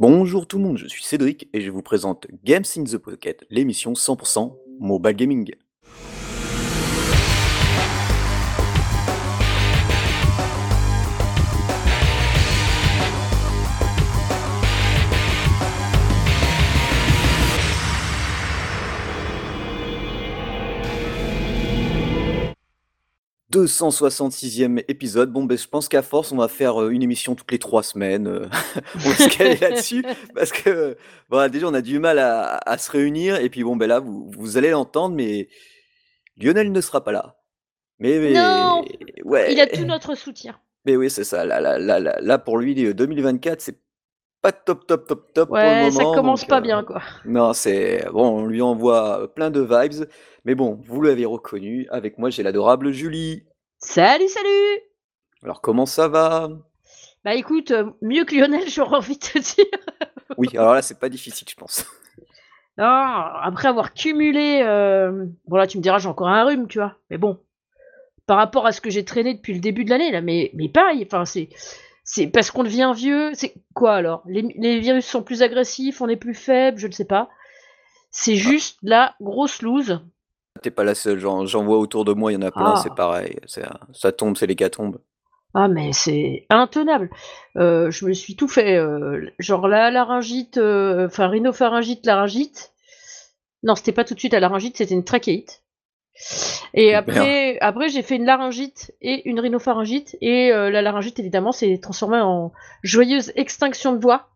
Bonjour tout le monde, je suis Cédric et je vous présente Games in the Pocket, l'émission 100% mobile gaming. 266e épisode. Bon, ben, je pense qu'à force, on va faire euh, une émission toutes les trois semaines. euh, on va se caler là-dessus parce que voilà, déjà, on a du mal à, à se réunir. Et puis, bon, ben là, vous, vous allez l'entendre, mais Lionel ne sera pas là. Mais, mais- Non ouais. Il a tout notre soutien. Mais oui, c'est ça. Là, là, là, là, là, pour lui, euh, 2024, c'est pas top, top, top, top pour le Ouais, moment. ça commence donc, pas euh, bien, quoi. non, c'est bon, on lui envoie plein de vibes, mais bon, vous l'avez reconnu, avec moi j'ai l'adorable Julie. Salut, salut Alors comment ça va? Bah écoute, euh, mieux que Lionel, j'aurais envie de te dire. Oui, alors là c'est pas difficile, je pense. Non, après avoir cumulé... euh, Bon là, tu me diras, j'ai encore un rhume, tu vois. Mais bon, par rapport à ce que j'ai traîné depuis le début de l'année, là, mais, mais pareil, enfin, c'est... C'est parce qu'on devient vieux, c'est quoi alors? Les, les virus sont plus agressifs, on est plus faible, je ne sais pas. C'est juste la grosse loose. T'es pas la seule, j'en vois autour de moi, il y en a plein, Ah. c'est pareil, ça tombe, c'est l'hécatombe. Ah mais c'est intenable. Euh, je me suis tout fait, euh, genre la laryngite, euh, enfin rhinopharyngite, laryngite. Non, c'était pas tout de suite la laryngite, c'était une trachéite. Et Super. après, après j'ai fait une laryngite et une rhinopharyngite. Et euh, la laryngite, évidemment, s'est transformée en joyeuse extinction de voix.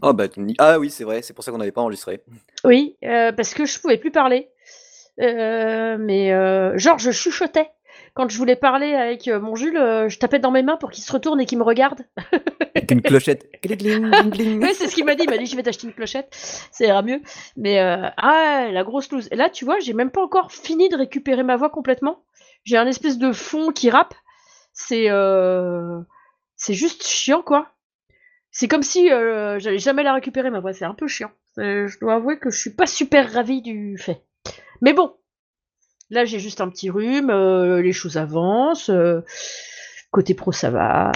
Ah bah ah oui, c'est vrai, c'est pour ça qu'on n'avait pas enregistré. Oui, euh, parce que je pouvais plus parler. Euh, mais genre, je chuchotais. Quand je voulais parler avec euh, mon Jules, euh, je tapais dans mes mains pour qu'il se retourne et qu'il me regarde. Avec une clochette. Oui, c'est ce qu'il m'a dit. Il m'a dit je vais t'acheter une clochette, ça ira mieux. Mais euh, ah, la grosse loose. Et là, tu vois, j'ai même pas encore fini de récupérer ma voix complètement. J'ai un espèce de fond qui rappe. C'est euh, c'est juste chiant, quoi. C'est comme si euh, j'allais jamais la récupérer, ma voix. C'est un peu chiant. Je dois avouer que je suis pas super ravie du fait. Mais bon, là, j'ai juste un petit rhume. euh, les choses avancent. euh, côté pro, ça va.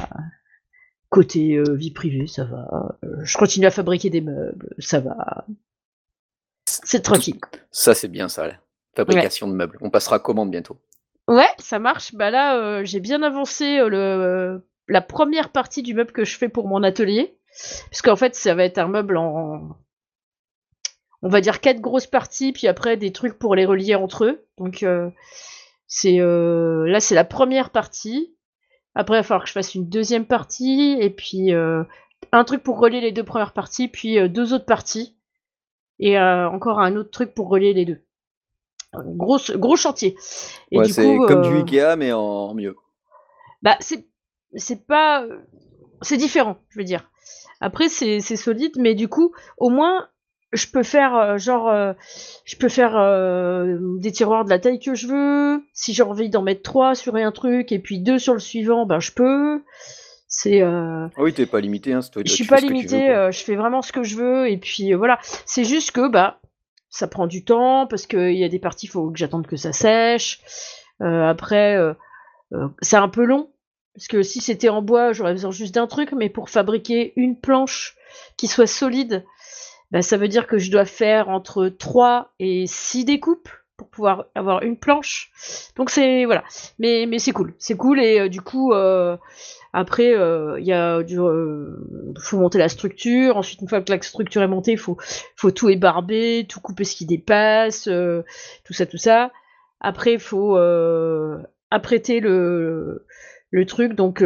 Côté euh, vie privée, ça va. Je continue à fabriquer des meubles, ça va. C'est tranquille. Ça c'est bien ça, la fabrication de meubles. On passera commande bientôt. Ouais, ça marche. Bah là, j'ai bien avancé le, la première partie du meuble que je fais pour mon atelier. Parce qu'en fait, ça va être un meuble en. On va dire quatre grosses parties, puis après des trucs pour les relier entre eux. Donc, euh, c'est euh, là, c'est la première partie. Après, il va falloir que je fasse une deuxième partie, et puis euh, un truc pour relier les deux premières parties, puis deux autres parties, et encore un autre truc pour relier les deux. Gros, gros chantier. Et ouais, du c'est comme du Ikea mais en mieux. bah, c'est c'est pas c'est différent, je veux dire. Après c'est solide mais du coup, au moins je peux faire euh, genre euh, je peux faire euh, des tiroirs de la taille que je veux. Si j'ai envie d'en mettre trois sur un truc et puis deux sur le suivant, ben je peux. C'est euh, Ah oui, t'es pas limité, hein, toi, je suis pas tu veux, euh, je fais vraiment ce que je veux et puis euh, voilà. C'est juste que bah ça prend du temps parce qu'il y a des parties faut que j'attende que ça sèche. Euh, après c'est un peu long parce que si c'était en bois j'aurais besoin juste d'un truc, mais pour fabriquer une planche qui soit solide, bah, ça veut dire que je dois faire entre 3 et 6 découpes pour pouvoir avoir une planche. Donc c'est voilà, mais mais c'est cool, c'est cool et euh, du coup euh, après euh, il y a du euh, faut monter la structure. Ensuite une fois que la structure est montée, faut faut tout ébarber, tout couper ce qui dépasse, euh, tout ça tout ça. Après il faut apprêter le le truc donc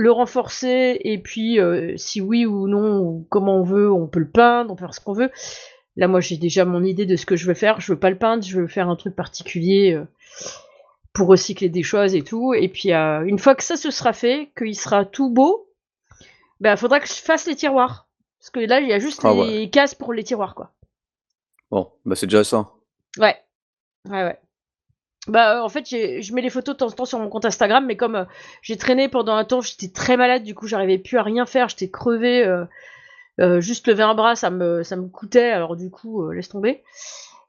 le renforcer et puis euh, si oui ou non ou comment on veut, on peut le peindre, on peut faire ce qu'on veut. Là moi j'ai déjà mon idée de ce que je veux faire. Je veux pas le peindre, je veux faire un truc particulier. euh, pour recycler des choses et tout. Et puis euh, une fois que ça se sera fait, qu'il sera tout beau, ben faudra que je fasse les tiroirs. Parce que là, il y a juste Ah les cases pour les tiroirs, quoi. Bon, bah c'est déjà ça. Ouais. Ouais, ouais. Bah, euh, en fait, je mets les photos de temps en temps sur mon compte Instagram, mais comme euh, j'ai traîné pendant un temps, j'étais très malade, du coup, j'arrivais plus à rien faire, j'étais crevée. euh, euh, juste lever un bras, ça me, ça me coûtait, alors du coup, laisse tomber.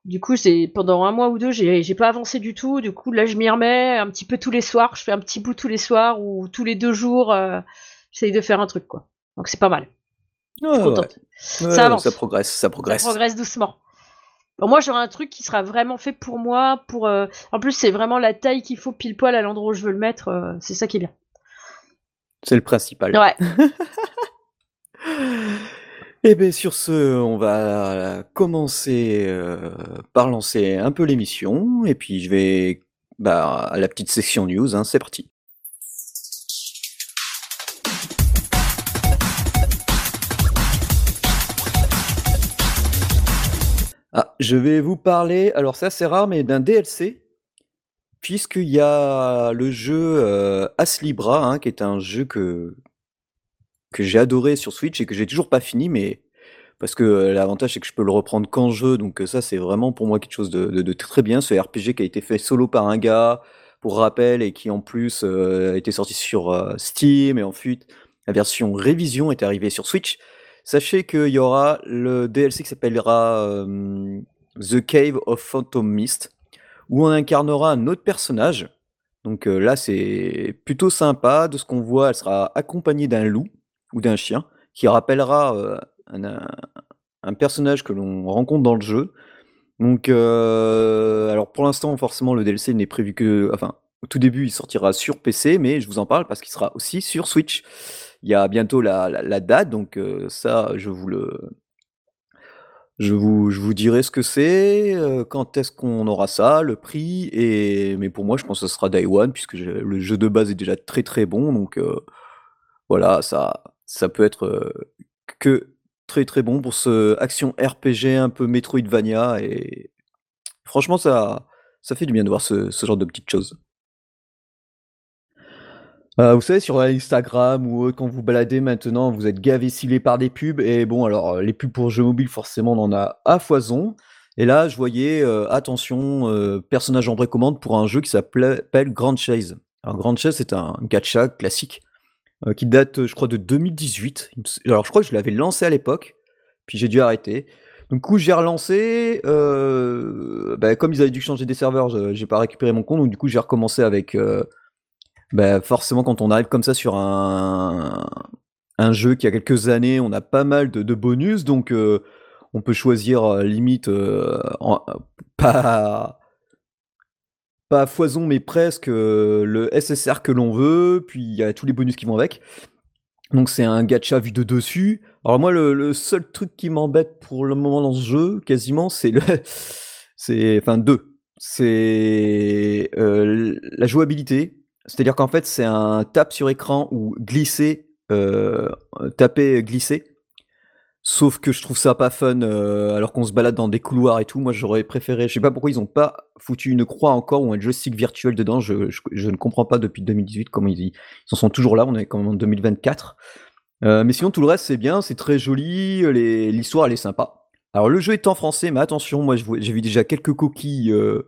Du coup, c'est pendant un mois ou deux, j'ai j'ai pas avancé du tout. Du coup, là, je m'y remets un petit peu tous les soirs. Je fais un petit bout tous les soirs ou tous les deux jours. J'essaye de faire un truc, quoi. Donc, c'est pas mal. contente. ça avance. Ça progresse, ça progresse. Ça progresse doucement. Moi, j'aurai un truc qui sera vraiment fait pour moi. Pour, euh, En plus, c'est vraiment la taille qu'il faut pile poil à l'endroit où je veux le mettre. Euh, c'est ça qui est bien. C'est le principal. Ouais. Et eh bien sur ce, on va commencer euh, par lancer un peu l'émission, et puis je vais bah, à la petite section news, hein, c'est parti. Je vais vous parler, alors c'est assez rare, mais d'un DLC, puisqu'il y a le jeu euh, Aslibra, hein, qui est un jeu que, j'ai adoré sur Switch et que j'ai toujours pas fini, mais parce que euh, l'avantage c'est que je peux le reprendre quand je veux, donc euh, ça c'est vraiment pour moi quelque chose de, très bien. Ce RPG qui a été fait solo par un gars, pour rappel, et qui en plus euh, a été sorti sur Steam et ensuite la version révision est arrivée sur Switch. Sachez qu'il y aura le DLC qui s'appellera The Cave of Phantom Mist, où on incarnera un autre personnage. Donc là c'est plutôt sympa. De ce qu'on voit, elle sera accompagnée d'un loup ou d'un chien, qui rappellera euh, un, personnage que l'on rencontre dans le jeu. Donc, euh, alors pour l'instant, forcément, le DLC n'est prévu que, enfin, au tout début, il sortira sur PC, mais je vous en parle parce qu'il sera aussi sur Switch. Il y a bientôt la, date, donc euh, ça, je vous le, je vous, dirai ce que c'est, quand est-ce qu'on aura ça, le prix, mais pour moi, je pense que ce sera Day One, puisque le jeu de base est déjà très très bon, donc voilà, ça, ça peut être euh, que très très bon pour ce action RPG un peu Metroidvania et franchement ça, ça fait du bien de voir ce, genre de petites choses. Euh, vous savez, sur Instagram ou quand vous baladez maintenant, vous êtes gavé ciblé par des pubs. Et bon, alors, les pubs pour jeux mobiles, forcément, on en a à foison. Et là, je voyais, euh, attention, personnage en précommande pour un jeu qui s'appelle Grand Chase. Alors, Grand Chase, c'est un gacha classique euh, qui date, je crois, de 2018. Alors, je crois que je l'avais lancé à l'époque, puis j'ai dû arrêter. Donc, coup, j'ai relancé. Euh, bah, comme ils avaient dû changer des serveurs, j'ai pas récupéré mon compte, donc du coup, j'ai recommencé avec. Euh, bah, forcément, quand on arrive comme ça sur un, un jeu qui a quelques années, on a pas mal de, bonus, donc on peut choisir limite pas pas foison, mais presque euh, le SSR que l'on veut, puis il y a tous les bonus qui vont avec. Donc c'est un gacha vu de dessus. Alors moi, le, seul truc qui m'embête pour le moment dans ce jeu, quasiment, c'est le, c'est, enfin deux, c'est euh, la jouabilité. C'est-à-dire qu'en fait, c'est un tape sur écran ou glisser, euh, taper, glisser. Sauf que je trouve ça pas fun euh, alors qu'on se balade dans des couloirs et tout. Moi, j'aurais préféré. Je sais pas pourquoi ils ont pas foutu une croix encore ou un joystick virtuel dedans. Je, ne comprends pas depuis 2018 comment ils, ils en sont toujours là. On est quand même en 2024. Euh, mais sinon, tout le reste, c'est bien, c'est très joli. L'histoire, elle est sympa. Alors, le jeu est en français, mais attention, moi, j'ai vu déjà quelques coquilles euh,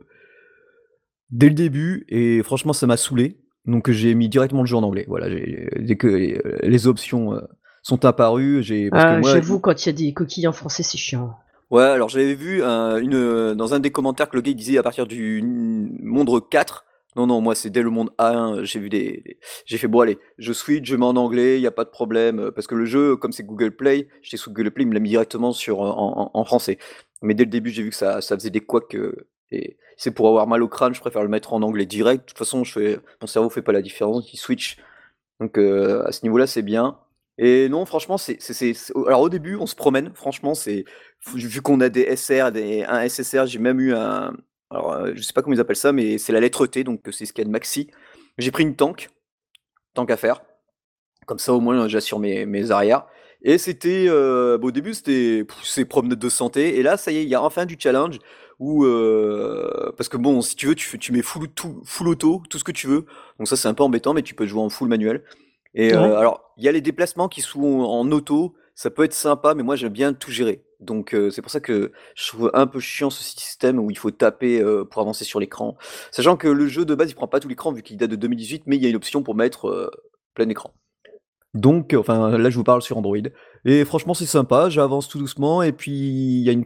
dès le début et franchement, ça m'a saoulé. Donc, j'ai mis directement le jeu en anglais. Voilà, dès que les options sont apparus. J'ai, ah, J'avoue, quand il y a des coquilles en français, c'est chiant. Ouais, alors j'avais vu une, dans un des commentaires que le gars il disait à partir du monde 4. Non, non, moi c'est dès le monde A1, j'ai vu des, j'ai fait bon allez, je switch, je mets en anglais, il y a pas de problème, parce que le jeu, comme c'est Google Play, j'étais sous Google Play, il me l'a mis directement sur en, français. Mais dès le début, j'ai vu que ça, ça faisait des couacs, et c'est pour avoir mal au crâne, je préfère le mettre en anglais direct. De toute façon, je fais, mon cerveau fait pas la différence, il switch. Donc à ce niveau-là, c'est bien. Et non, franchement, c'est, alors au début, on se promène. Franchement, c'est vu qu'on a des SR, des, un SSR, j'ai même eu un, alors euh, je sais pas comment ils appellent ça, mais c'est la lettre T, donc c'est ce qu'il y a de maxi. J'ai pris une tank, tank à faire. Comme ça, au moins, j'assure mes, mes arrières. Et c'était, euh, au début, c'était c'est promenade de santé. Et là, ça y est, il y a enfin du challenge où, euh, parce que bon, si tu veux, tu, tu mets full, tout, full auto, tout ce que tu veux. Donc ça, c'est un peu embêtant, mais tu peux jouer en full manuel. Et euh, alors, il y a les déplacements qui sont en auto, ça peut être sympa, mais moi j'aime bien tout gérer. Donc euh, c'est pour ça que je trouve un peu chiant ce système où il faut taper euh, pour avancer sur l'écran. Sachant que le jeu de base il prend pas tout l'écran vu qu'il date de 2018, mais il y a une option pour mettre plein écran. Donc, enfin là je vous parle sur Android. Et franchement c'est sympa, j'avance tout doucement et puis il y a une,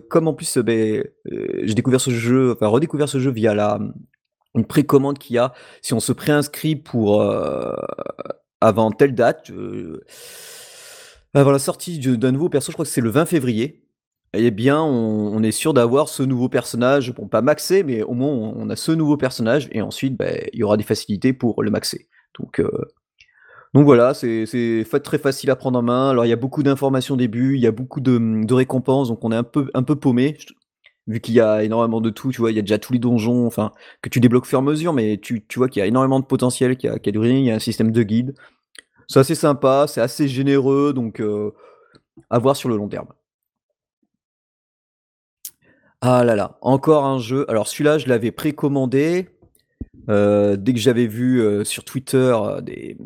comme en plus ben, j'ai découvert ce jeu, enfin redécouvert ce jeu via la une précommande qu'il y a si on se préinscrit pour avant telle date. Avant la sortie d'un nouveau perso, je crois que c'est le 20 février. Eh bien, on, est sûr d'avoir ce nouveau personnage. Bon, pas maxé, mais au moins on a ce nouveau personnage. Et ensuite, ben, il y aura des facilités pour le maxer. Donc, euh, donc voilà, c'est très facile à prendre en main. Alors il y a beaucoup d'informations au début, il y a beaucoup de, récompenses, donc on est un peu, un peu paumé, vu qu'il y a énormément de tout, tu vois, il y a déjà tous les donjons, enfin, que tu débloques au fur et à mesure, mais tu, vois qu'il y a énormément de potentiel, qu'il y, a, du il y a un système de guide. C'est assez sympa, c'est assez généreux, donc euh, à voir sur le long terme. Ah là là, encore un jeu. Alors celui-là, je l'avais précommandé. Euh, dès que j'avais vu euh, sur Twitter des,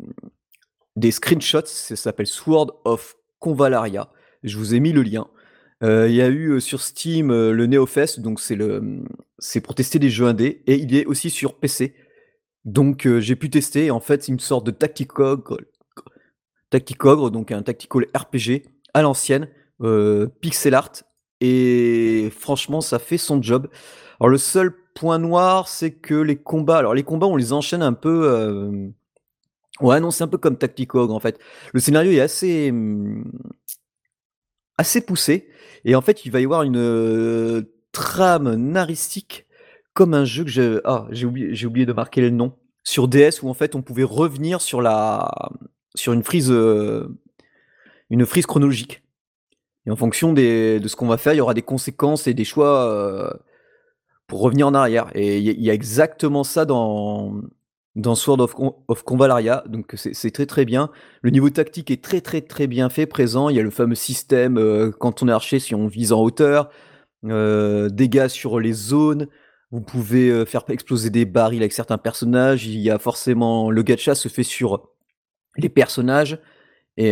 des screenshots, ça s'appelle Sword of Convalaria. Je vous ai mis le lien. Euh, il y a eu euh, sur Steam euh, le NeoFest, donc c'est le c'est pour tester des jeux indés, et il est aussi sur PC. Donc j'ai pu tester, en fait, une sorte de tacticogre, tacticogre, donc un tactical RPG à l'ancienne, pixel art, et franchement, ça fait son job. Alors le seul point noir, c'est que les combats, alors les combats, on les enchaîne un peu Ouais, non, c'est un peu comme Tacticog en fait. Le scénario est assez, mmh, assez poussé et en fait, il va y avoir une, trame naristique comme un jeu que ah, j'ai oublié j'ai oublié de marquer le nom. Sur DS où en fait, on pouvait revenir sur la sur une frise, une frise chronologique et en fonction de ce qu'on va faire, il y aura des conséquences et des choix, pour revenir en arrière et il y a exactement ça dans dans Sword of, of Convalaria, donc c'est très très bien. Le niveau tactique est très très très bien fait, présent. Il y a le fameux système euh, quand on est archer, si on vise en hauteur, euh, dégâts sur les zones. Vous pouvez euh, faire exploser des barils avec certains personnages. Il y a forcément le gacha se fait sur les personnages et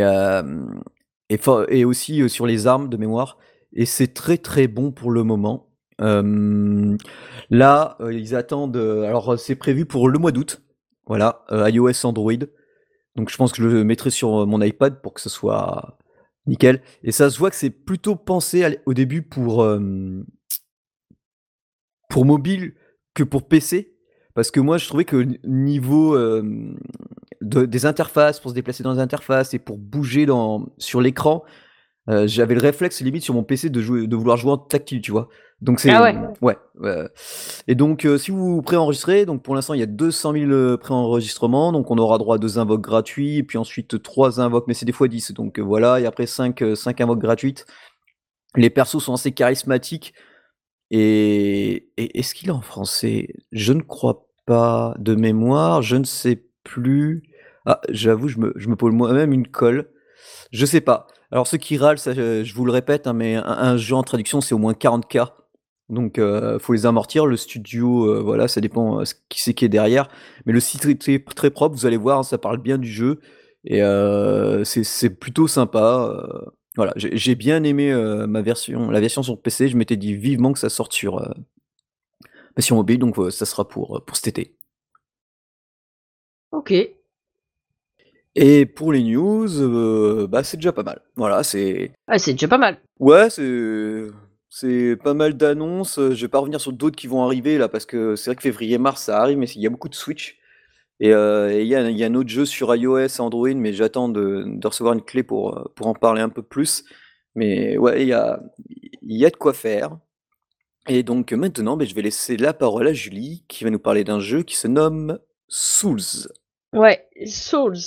et, et aussi sur les armes de mémoire. Et c'est très très bon pour le moment. là, ils attendent. alors, c'est prévu pour le mois d'août. Voilà, euh, iOS, Android. Donc je pense que je le mettrai sur euh, mon iPad pour que ce soit nickel. Et ça se voit que c'est plutôt pensé au début pour, pour mobile que pour PC. Parce que moi, je trouvais que niveau des interfaces, pour se déplacer dans les interfaces et pour bouger sur l'écran, euh, j'avais le réflexe limite sur mon PC de vouloir jouer en tactile, tu vois. Donc c'est ah ouais. ouais. Et donc euh, si vous préenregistrez, donc pour l'instant il y a 200 000 euh, préenregistrements, donc on aura droit à deux invoques gratuits et puis ensuite trois invoques, mais c'est des fois 10, donc voilà. Et après 5 cinq invoques gratuites. Les persos sont assez charismatiques. Et, est-ce qu'il est en français? Je ne crois pas de mémoire, je ne sais plus. Ah, j'avoue, je me, je me pose moi-même une colle. Je sais pas. Alors ceux qui râlent, je vous le répète, hein, mais un, jeu en traduction, c'est au moins 40K. Donc euh, faut les amortir. Le studio, euh, voilà, ça dépend euh, qui c'est qui est derrière. Mais le site est très, propre, vous allez voir, hein, ça parle bien du jeu. Et euh, c'est plutôt sympa. voilà, j'ai bien aimé ma version, la version sur PC. Je m'étais dit vivement que ça sorte sur, sur mobile, donc ça sera pour, pour cet été. Ok. Et pour les news, bah, c'est déjà pas mal. Voilà, c'est Ah, c'est déjà pas mal. ouais, c'est c'est pas mal d'annonces, je vais pas revenir sur d'autres qui vont arriver là, parce que c'est vrai que février-mars ça arrive, mais il y a beaucoup de Switch et euh, il y a un autre jeu sur iOS, Android, mais j'attends de recevoir une clé pour, euh, pour en parler un peu plus. Mais ouais, il y a y a de quoi faire et donc maintenant, beh, je vais laisser la parole à Julie, qui va nous parler d'un jeu qui se nomme Souls. Ouais, Souls.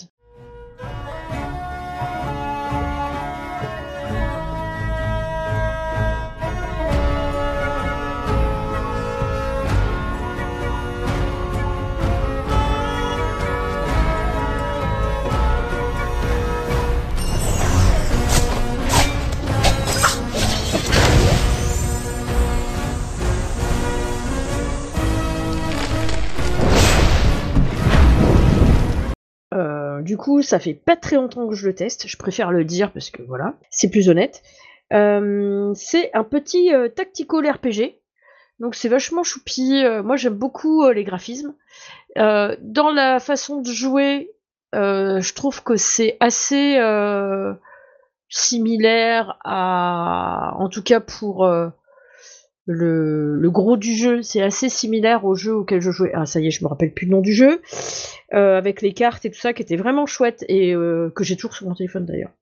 Du coup, ça fait pas très longtemps que je le teste. Je préfère le dire parce que voilà, c'est plus honnête. Euh, c'est un petit euh, tactical RPG. Donc c'est vachement choupi. Euh, moi j'aime beaucoup les graphismes. dans la façon de jouer, je trouve que c'est assez similaire à, en tout cas pour le, gros du jeu, c'est assez similaire au jeu auquel je jouais. Ah, ça y est, je me rappelle plus le nom du jeu. Euh, avec les cartes et tout ça, qui était vraiment chouette et euh, que j'ai toujours sur mon téléphone d'ailleurs.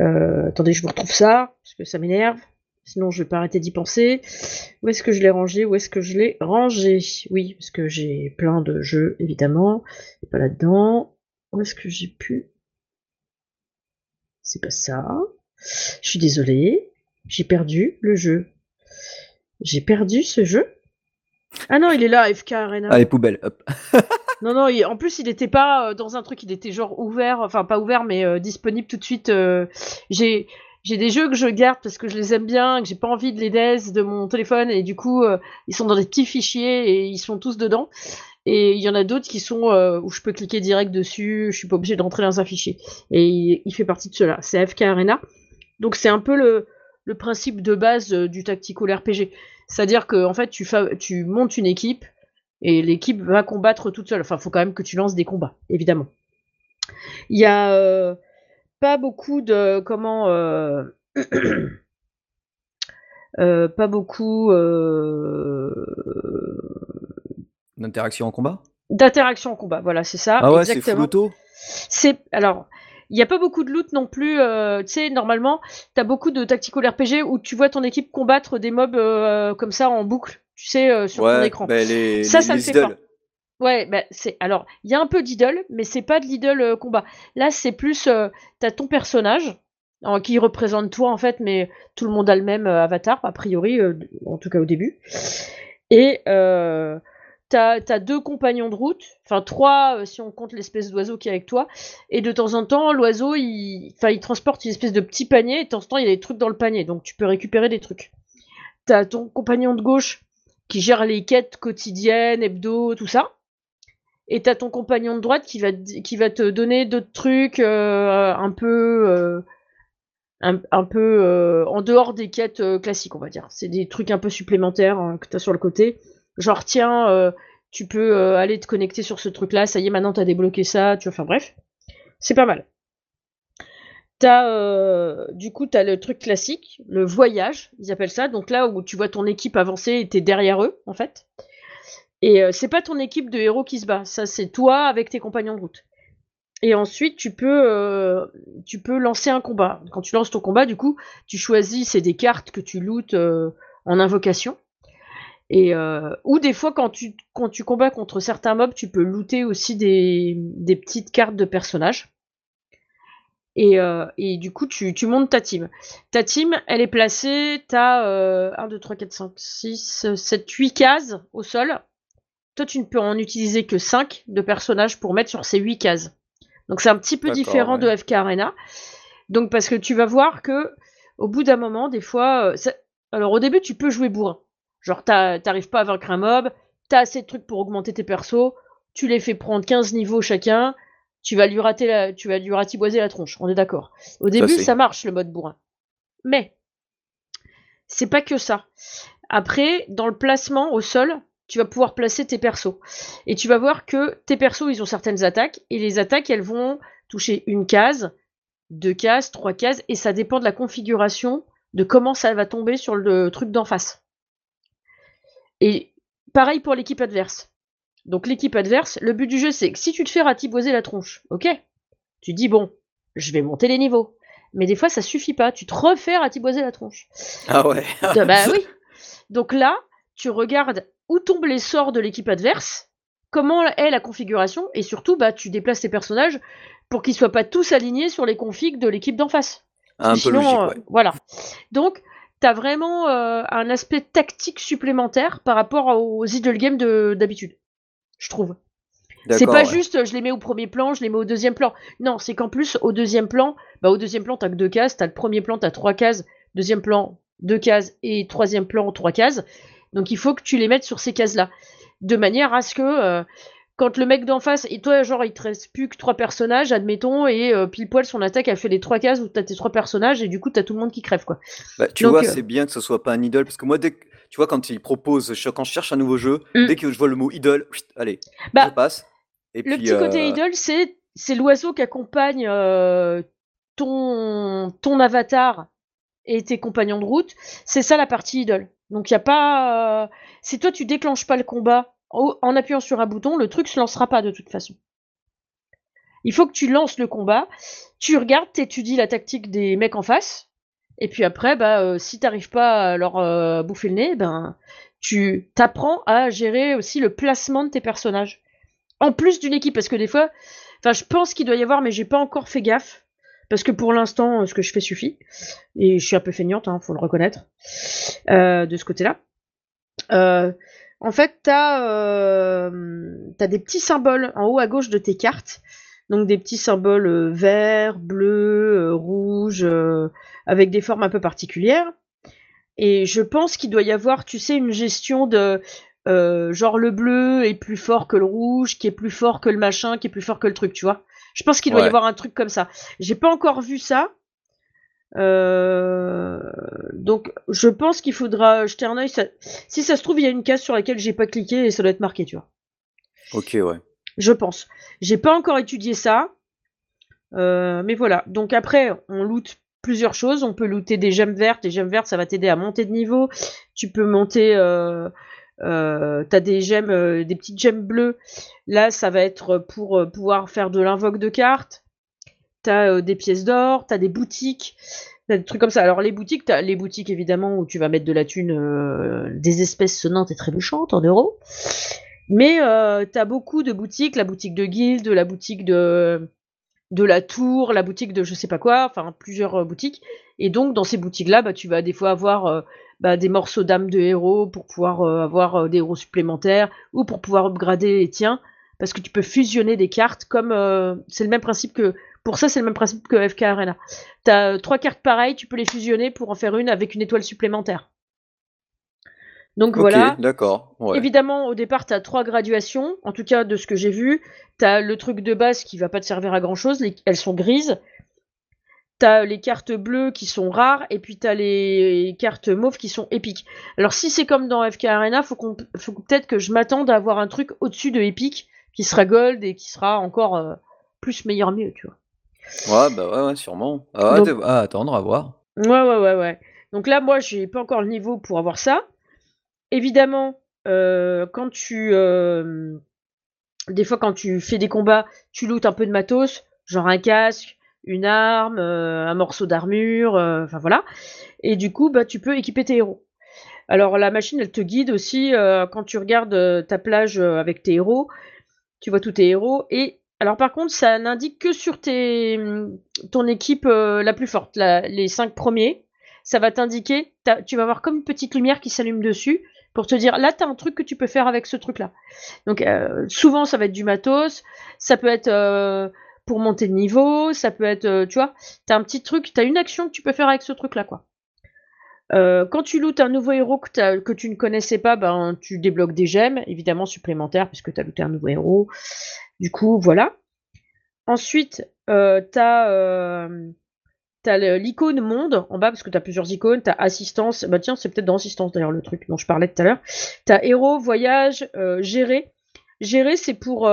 Euh, attendez, je vous retrouve ça, parce que ça m'énerve. Sinon, je vais pas arrêter d'y penser. Où est-ce que je l'ai rangé? Où est-ce que je l'ai rangé? Oui, parce que j'ai plein de jeux, évidemment. Pas là-dedans. Où est-ce que j'ai pu? C'est pas ça. Je suis désolée. J'ai perdu le jeu. J'ai perdu ce jeu Ah non, il est là, FK Arena. Allez, poubelle, hop. non, non, en plus, il n'était pas euh, dans un truc, il était genre ouvert, enfin pas ouvert, mais euh, disponible tout de suite. Euh, j'ai. J'ai des jeux que je garde parce que je les aime bien, que j'ai pas envie de les daze de mon téléphone et du coup ils sont dans des petits fichiers et ils sont tous dedans. Et il y en a d'autres qui sont où je peux cliquer direct dessus, je suis pas obligé d'entrer dans un fichier. Et il, il fait partie de cela. C'est FK Arena. Donc c'est un peu le, le principe de base euh, du tactical RPG. C'est-à-dire que en fait, tu, tu montes une équipe et l'équipe va combattre toute seule. Enfin, il faut quand même que tu lances des combats, évidemment. Il y a euh, pas beaucoup de comment euh, pas beaucoup d'interaction en combat? D'interaction en combat, voilà, c'est ça. Ah ouais, c'est full C'est alors il n'y a pas beaucoup de loot non plus. Euh, tu sais, normalement, tu as beaucoup de tactical RPG où tu vois ton équipe combattre des mobs euh, comme ça en boucle, tu sais, euh, sur ton écran. Bah, les, ça, ça le fait pas. Ouais, bah, c'est alors il y a un peu d'idole, mais c'est pas de l'idole combat. Là, c'est plus tu as ton personnage qui représente toi en fait, mais tout le monde a le même avatar a priori, en tout cas au début. Et T'as as deux compagnons de route, enfin trois euh, si on compte l'espèce d'oiseau qui est avec toi, et de temps en temps l'oiseau il, il transporte une espèce de petit panier, et de temps en temps il y a des trucs dans le panier, donc tu peux récupérer des trucs. T'as ton compagnon de gauche qui gère les quêtes quotidiennes, hebdo, tout ça, et t'as ton compagnon de droite qui va, qui va te donner d'autres trucs euh, un peu... Euh, en dehors des quêtes classiques, on va dire. C'est des trucs un peu supplémentaires hein, que tu as sur le côté. Genre, tiens, euh, tu peux euh, aller te connecter sur ce truc-là, ça y est, maintenant t'as débloqué ça, tu vois, enfin bref. C'est pas mal. T'as, euh, du coup, t'as le truc classique, le voyage, ils appellent ça. Donc là où tu vois ton équipe avancer et t'es derrière eux, en fait. Et c'est pas ton équipe de héros qui se bat, ça c'est toi avec tes compagnons de route. Et ensuite, tu peux, tu peux lancer un combat. Quand tu lances ton combat, du coup, tu choisis, c'est des cartes que tu lootes en invocation. Et euh, ou des fois quand tu quand tu combats contre certains mobs, tu peux looter aussi des, des petites cartes de personnages. Et, euh, et du coup, tu, tu, montes ta team. Ta team, elle est placée, t'as euh, 1, 2, 3, 4, 5, 6, 7, 8 cases au sol. Toi, tu ne peux en utiliser que 5 de personnages pour mettre sur ces 8 cases. Donc c'est un petit peu différent de FK Arena. Donc parce que tu vas voir que au bout d'un moment, des fois, euh, alors au début, tu peux jouer bourrin. Genre, t'arrives pas à vaincre un mob, t'as assez de trucs pour augmenter tes persos, tu les fais prendre 15 niveaux chacun, tu vas lui rater la, tu vas lui ratiboiser la tronche, on est d'accord. Au début, ça, marche le mode bourrin. Mais, c'est pas que ça. Après, dans le placement au sol, tu vas pouvoir placer tes persos. Et tu vas voir que tes persos, ils ont certaines attaques, et les attaques, elles vont toucher une case, deux cases, trois cases, et ça dépend de la configuration, de comment ça va tomber sur le truc d'en face. Et pareil pour l'équipe adverse. Donc l'équipe adverse, le but du jeu, c'est que si tu te fais ratiboiser la tronche, ok, tu dis bon, je vais monter les niveaux. Mais des fois, ça suffit pas. Tu te refais ratiboiser la tronche. Ah ouais. bah oui. Donc là, tu regardes où tombent les sorts de l'équipe adverse, comment est la configuration, et surtout, bah, tu déplaces tes personnages pour qu'ils soient pas tous alignés sur les configs de l'équipe d'en face. Un peu logique, euh, Voilà. Donc, t'as vraiment euh, un aspect tactique supplémentaire par rapport aux idle games d'habitude, je trouve. C'est pas juste je les mets au premier plan, je les mets au deuxième plan. Non, c'est qu'en plus au deuxième plan, bah au deuxième plan t'as que deux cases, t'as le premier plan t'as trois cases, deuxième plan deux cases et troisième plan trois cases. Donc il faut que tu les mettes sur ces cases là, de manière à ce que euh, quand le mec d'en face, et toi, genre, il te reste plus que trois personnages, admettons, et euh, pile poil, son attaque a fait les trois cases où t'as tes trois personnages, et du coup, t'as tout le monde qui crève, quoi. Bah, tu vois, euh, c'est bien que ce soit pas un idole, parce que moi, dès que, tu vois, quand il propose, quand je cherche un nouveau jeu, mm. dès que je vois le mot idole, allez, bah, je passe. Et le petit côté euh, idole, c'est, c'est l'oiseau qui accompagne ton, ton avatar et tes compagnons de route. C'est ça la partie idole. Donc, il y a pas. si toi, tu déclenches pas le combat en appuyant sur un bouton, le truc se lancera pas de toute façon. Il faut que tu lances le combat, tu regardes, t'étudies la tactique des mecs en face, et puis après, bah, euh, si t'arrives pas à leur euh, bouffer le nez, ben, tu t'apprends à gérer aussi le placement de tes personnages. En plus d'une équipe, parce que des fois, enfin, je pense qu'il doit y avoir, mais j'ai pas encore fait gaffe. Parce que pour l'instant, ce que je fais suffit. Et je suis un peu feignante, hein, faut le reconnaître. Euh, de ce côté-là. Euh, en fait, tu as, euh, des petits symboles en haut à gauche de tes cartes. Donc des petits symboles euh, verts, bleus, rouges, avec des formes un peu particulières. Et je pense qu'il doit y avoir, tu sais, une gestion de genre le bleu est plus fort que le rouge, qui est plus fort que le machin, qui est plus fort que le truc, tu vois. Je pense qu'il doit y avoir un truc comme ça. J'ai pas encore vu ça. Euh, donc, je pense qu'il faudra jeter un œil. Si ça se trouve, il y a une case sur laquelle j'ai pas cliqué et ça doit être marqué, tu vois. Ok, ouais. Je pense. J'ai pas encore étudié ça. Euh, mais voilà. Donc après, on loot plusieurs choses. On peut looter des gemmes vertes. Les gemmes vertes, ça va t'aider à monter de niveau. Tu peux monter. Euh, euh t'as des gemmes, des petites gemmes bleues. Là, ça va être pour pouvoir faire de l'invoque de cartes t'as euh, des pièces d'or, t'as des boutiques, t'as des trucs comme ça. Alors les boutiques, t'as les boutiques évidemment où tu vas mettre de la thune, euh, des espèces sonnantes et trébuchantes en euros. Mais euh, t'as beaucoup de boutiques, la boutique de guilde, la boutique de de la tour, la boutique de je sais pas quoi, enfin plusieurs boutiques. Et donc dans ces boutiques-là, bah, tu vas des fois avoir bah, des morceaux d'âme de héros pour pouvoir avoir des héros supplémentaires ou pour pouvoir upgrader les tiens parce que tu peux fusionner des cartes comme c'est le même principe que pour ça, c'est le même principe que FK Arena. Tu as euh, trois cartes pareilles, tu peux les fusionner pour en faire une avec une étoile supplémentaire. Donc voilà. D'accord. Évidemment, au départ, tu as trois graduations. En tout cas, de ce que j'ai vu, tu as le truc de base qui va pas te servir à grand chose. elles sont grises. Tu as les cartes bleues qui sont rares. Et puis tu as les cartes mauves qui sont épiques. Alors, si c'est comme dans FK Arena, faut, qu'on, faut peut-être que je m'attende à avoir un truc au-dessus de épique qui sera gold et qui sera encore euh, plus meilleur mieux, tu vois. Ouais, bah ouais, ouais, sûrement. Ah, ah, attendre, à voir. Ouais, ouais, ouais, ouais. Donc là, moi, j'ai pas encore le niveau pour avoir ça. Évidemment, euh, quand tu. Euh, des fois, quand tu fais des combats, tu lootes un peu de matos, genre un casque, une arme, euh, un morceau d'armure, enfin voilà. Et du coup, bah, tu peux équiper tes héros. Alors, la machine, elle te guide aussi quand tu regardes ta plage avec tes héros. Tu vois tous tes héros et alors par contre, ça n'indique que sur tes, ton équipe euh, la plus forte, les cinq premiers. Ça va t'indiquer, tu vas avoir comme une petite lumière qui s'allume dessus pour te dire là, tu un truc que tu peux faire avec ce truc-là. Donc euh, souvent, ça va être du matos, ça peut être euh, pour monter de niveau, ça peut être, tu vois, tu un petit truc, tu as une action que tu peux faire avec ce truc-là, quoi. Quand tu lootes un nouveau héros que, que, tu ne connaissais pas, ben, tu débloques des gemmes, évidemment supplémentaires, puisque tu as looté un nouveau héros. Du coup, voilà. Ensuite, euh, tu as, euh, l'icône monde en bas, parce que tu as plusieurs icônes. Tu as assistance. Bah tiens, c'est peut-être dans assistance d'ailleurs le truc dont je parlais tout à l'heure. Tu as héros, voyage, euh, gérer. Gérer, c'est pour.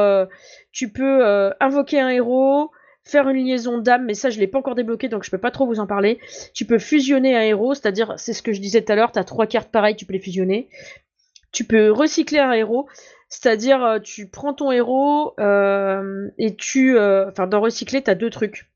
tu peux invoquer un héros, faire une liaison d'âme, mais ça je l'ai pas encore débloqué donc je peux pas trop vous en parler. Tu peux fusionner un héros, c'est-à-dire, c'est ce que je disais tout à l'heure, tu as trois cartes pareilles, tu peux les fusionner. Tu peux recycler un héros. C'est-à-dire, euh, tu prends ton héros euh, et tu. Euh, enfin, dans recycler, tu as deux trucs.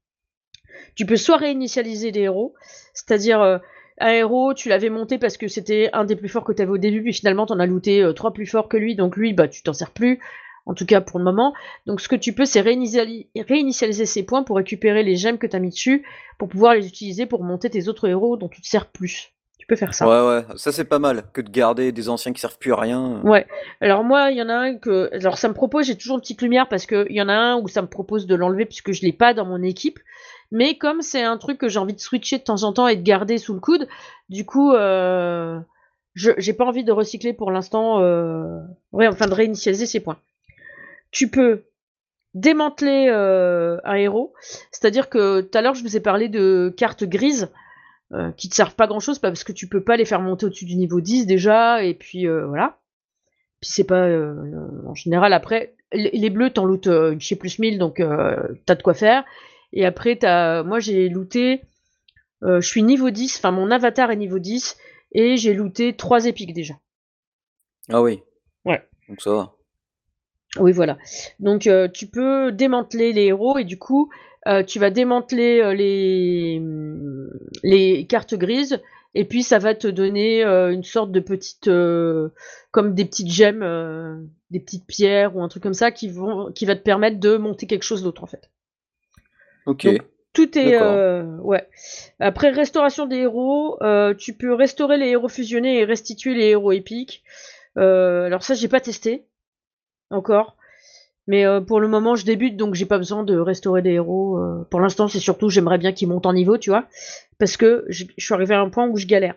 Tu peux soit réinitialiser des héros, c'est-à-dire un héros, tu l'avais monté parce que c'était un des plus forts que tu avais au début, puis finalement, tu en as looté trois plus forts que lui, donc lui, bah, tu t'en sers plus. En tout cas pour le moment. Donc ce que tu peux, c'est réinitialiser ces points pour récupérer les gemmes que tu as mis dessus, pour pouvoir les utiliser pour monter tes autres héros dont tu te sers plus peux faire ça. Ouais, ouais, ça c'est pas mal que de garder des anciens qui servent plus à rien. Ouais. Alors moi, il y en a un que, alors ça me propose, j'ai toujours une petite lumière parce que il y en a un où ça me propose de l'enlever puisque je l'ai pas dans mon équipe. Mais comme c'est un truc que j'ai envie de switcher de temps en temps et de garder sous le coude, du coup, euh, je j'ai pas envie de recycler pour l'instant. Euh, ouais, enfin de réinitialiser ces points. Tu peux démanteler euh, un héros, c'est-à-dire que tout à l'heure je vous ai parlé de cartes grises. Euh, qui te servent pas grand chose parce que tu peux pas les faire monter au-dessus du niveau 10 déjà et puis euh, voilà. Puis c'est pas en général après les, bleus t'en lootes une chez plus 1000 donc t'as de quoi faire. Et après t'as moi j'ai looté je suis niveau 10 enfin mon avatar est niveau 10 et j'ai looté 3 épiques déjà. Ah oui. Ouais. Donc ça va Oui, voilà. Donc, euh, tu peux démanteler les héros et du coup, euh, tu vas démanteler euh, les, les cartes grises et puis ça va te donner une sorte de petite, comme des petites gemmes, des petites pierres ou un truc comme ça qui vont, qui va te permettre de monter quelque chose d'autre en fait. Ok. tout est, ouais. Après restauration des héros, tu peux restaurer les héros fusionnés et restituer les héros épiques. alors ça, j'ai pas testé encore. Mais euh, pour le moment, je débute, donc j'ai pas besoin de restaurer des héros. Euh. pour l'instant, c'est surtout j'aimerais bien qu'ils montent en niveau, tu vois, parce que je, suis arrivé à un point où je galère.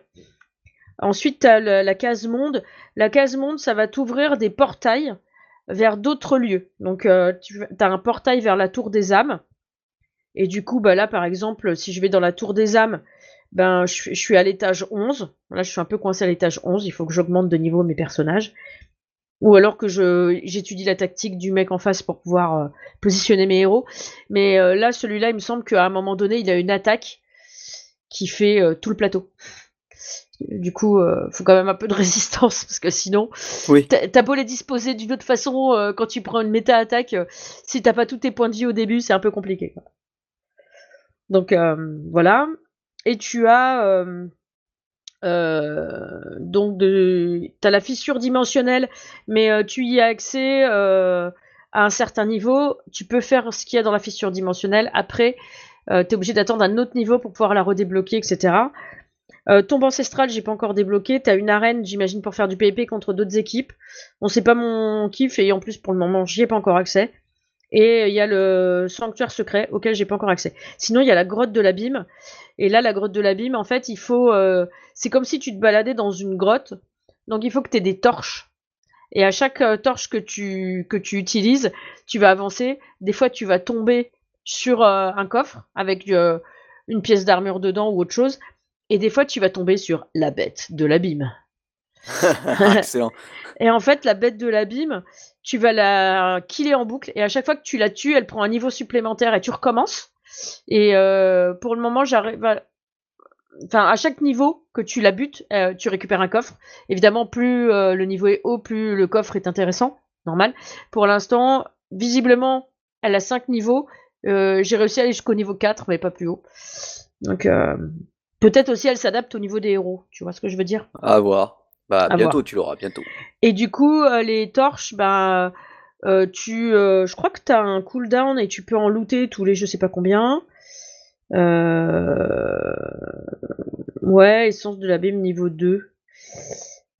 Ensuite, t'as la, la case monde. La case monde, ça va t'ouvrir des portails vers d'autres lieux. Donc, euh, tu as un portail vers la tour des âmes. Et du coup, bah là, par exemple, si je vais dans la tour des âmes, ben, je, je suis à l'étage 11. Là, je suis un peu coincé à l'étage 11. Il faut que j'augmente de niveau mes personnages ou alors que je j'étudie la tactique du mec en face pour pouvoir euh, positionner mes héros. Mais euh, là, celui-là, il me semble qu'à un moment donné, il a une attaque qui fait euh, tout le plateau. Du coup, faut quand même un peu de résistance parce que sinon, oui. t'as beau les disposer d'une autre façon quand tu prends une méta attaque, si t'as pas tous tes points de vie au début, c'est un peu compliqué. Donc voilà. Et tu as euh, donc de, t'as la fissure dimensionnelle, mais euh, tu y as accès euh, à un certain niveau. Tu peux faire ce qu'il y a dans la fissure dimensionnelle. Après, euh, t'es obligé d'attendre un autre niveau pour pouvoir la redébloquer, etc. Tombe ancestrale, j'ai pas encore débloqué. T'as une arène, j'imagine, pour faire du PvP contre d'autres équipes. On sait pas mon kiff et en plus pour le moment, j'y ai pas encore accès. Et il y a le sanctuaire secret auquel j'ai pas encore accès. Sinon, il y a la grotte de l'abîme. Et là, la grotte de l'abîme, en fait, il faut. Euh, c'est comme si tu te baladais dans une grotte. Donc, il faut que tu aies des torches. Et à chaque euh, torche que tu, que tu utilises, tu vas avancer. Des fois, tu vas tomber sur euh, un coffre avec une pièce d'armure dedans ou autre chose. Et des fois, tu vas tomber sur la bête de l'abîme. Excellent. Et en fait, la bête de l'abîme, tu vas la killer en boucle et à chaque fois que tu la tues, elle prend un niveau supplémentaire et tu recommences. Et euh, pour le moment, j'arrive à... Enfin, à chaque niveau que tu la butes, euh, tu récupères un coffre. Évidemment, plus euh, le niveau est haut, plus le coffre est intéressant. Normal. Pour l'instant, visiblement, elle a 5 niveaux. J'ai réussi à aller jusqu'au niveau 4, mais pas plus haut. Donc, peut-être aussi elle s'adapte au niveau des héros. Tu vois ce que je veux dire? À voir. Bah, bientôt, tu l'auras, bientôt. Et du coup, euh, les torches, bah, euh, tu, euh, je crois que tu as un cooldown et tu peux en looter tous les je sais pas combien. Ouais, essence de l'abîme niveau 2.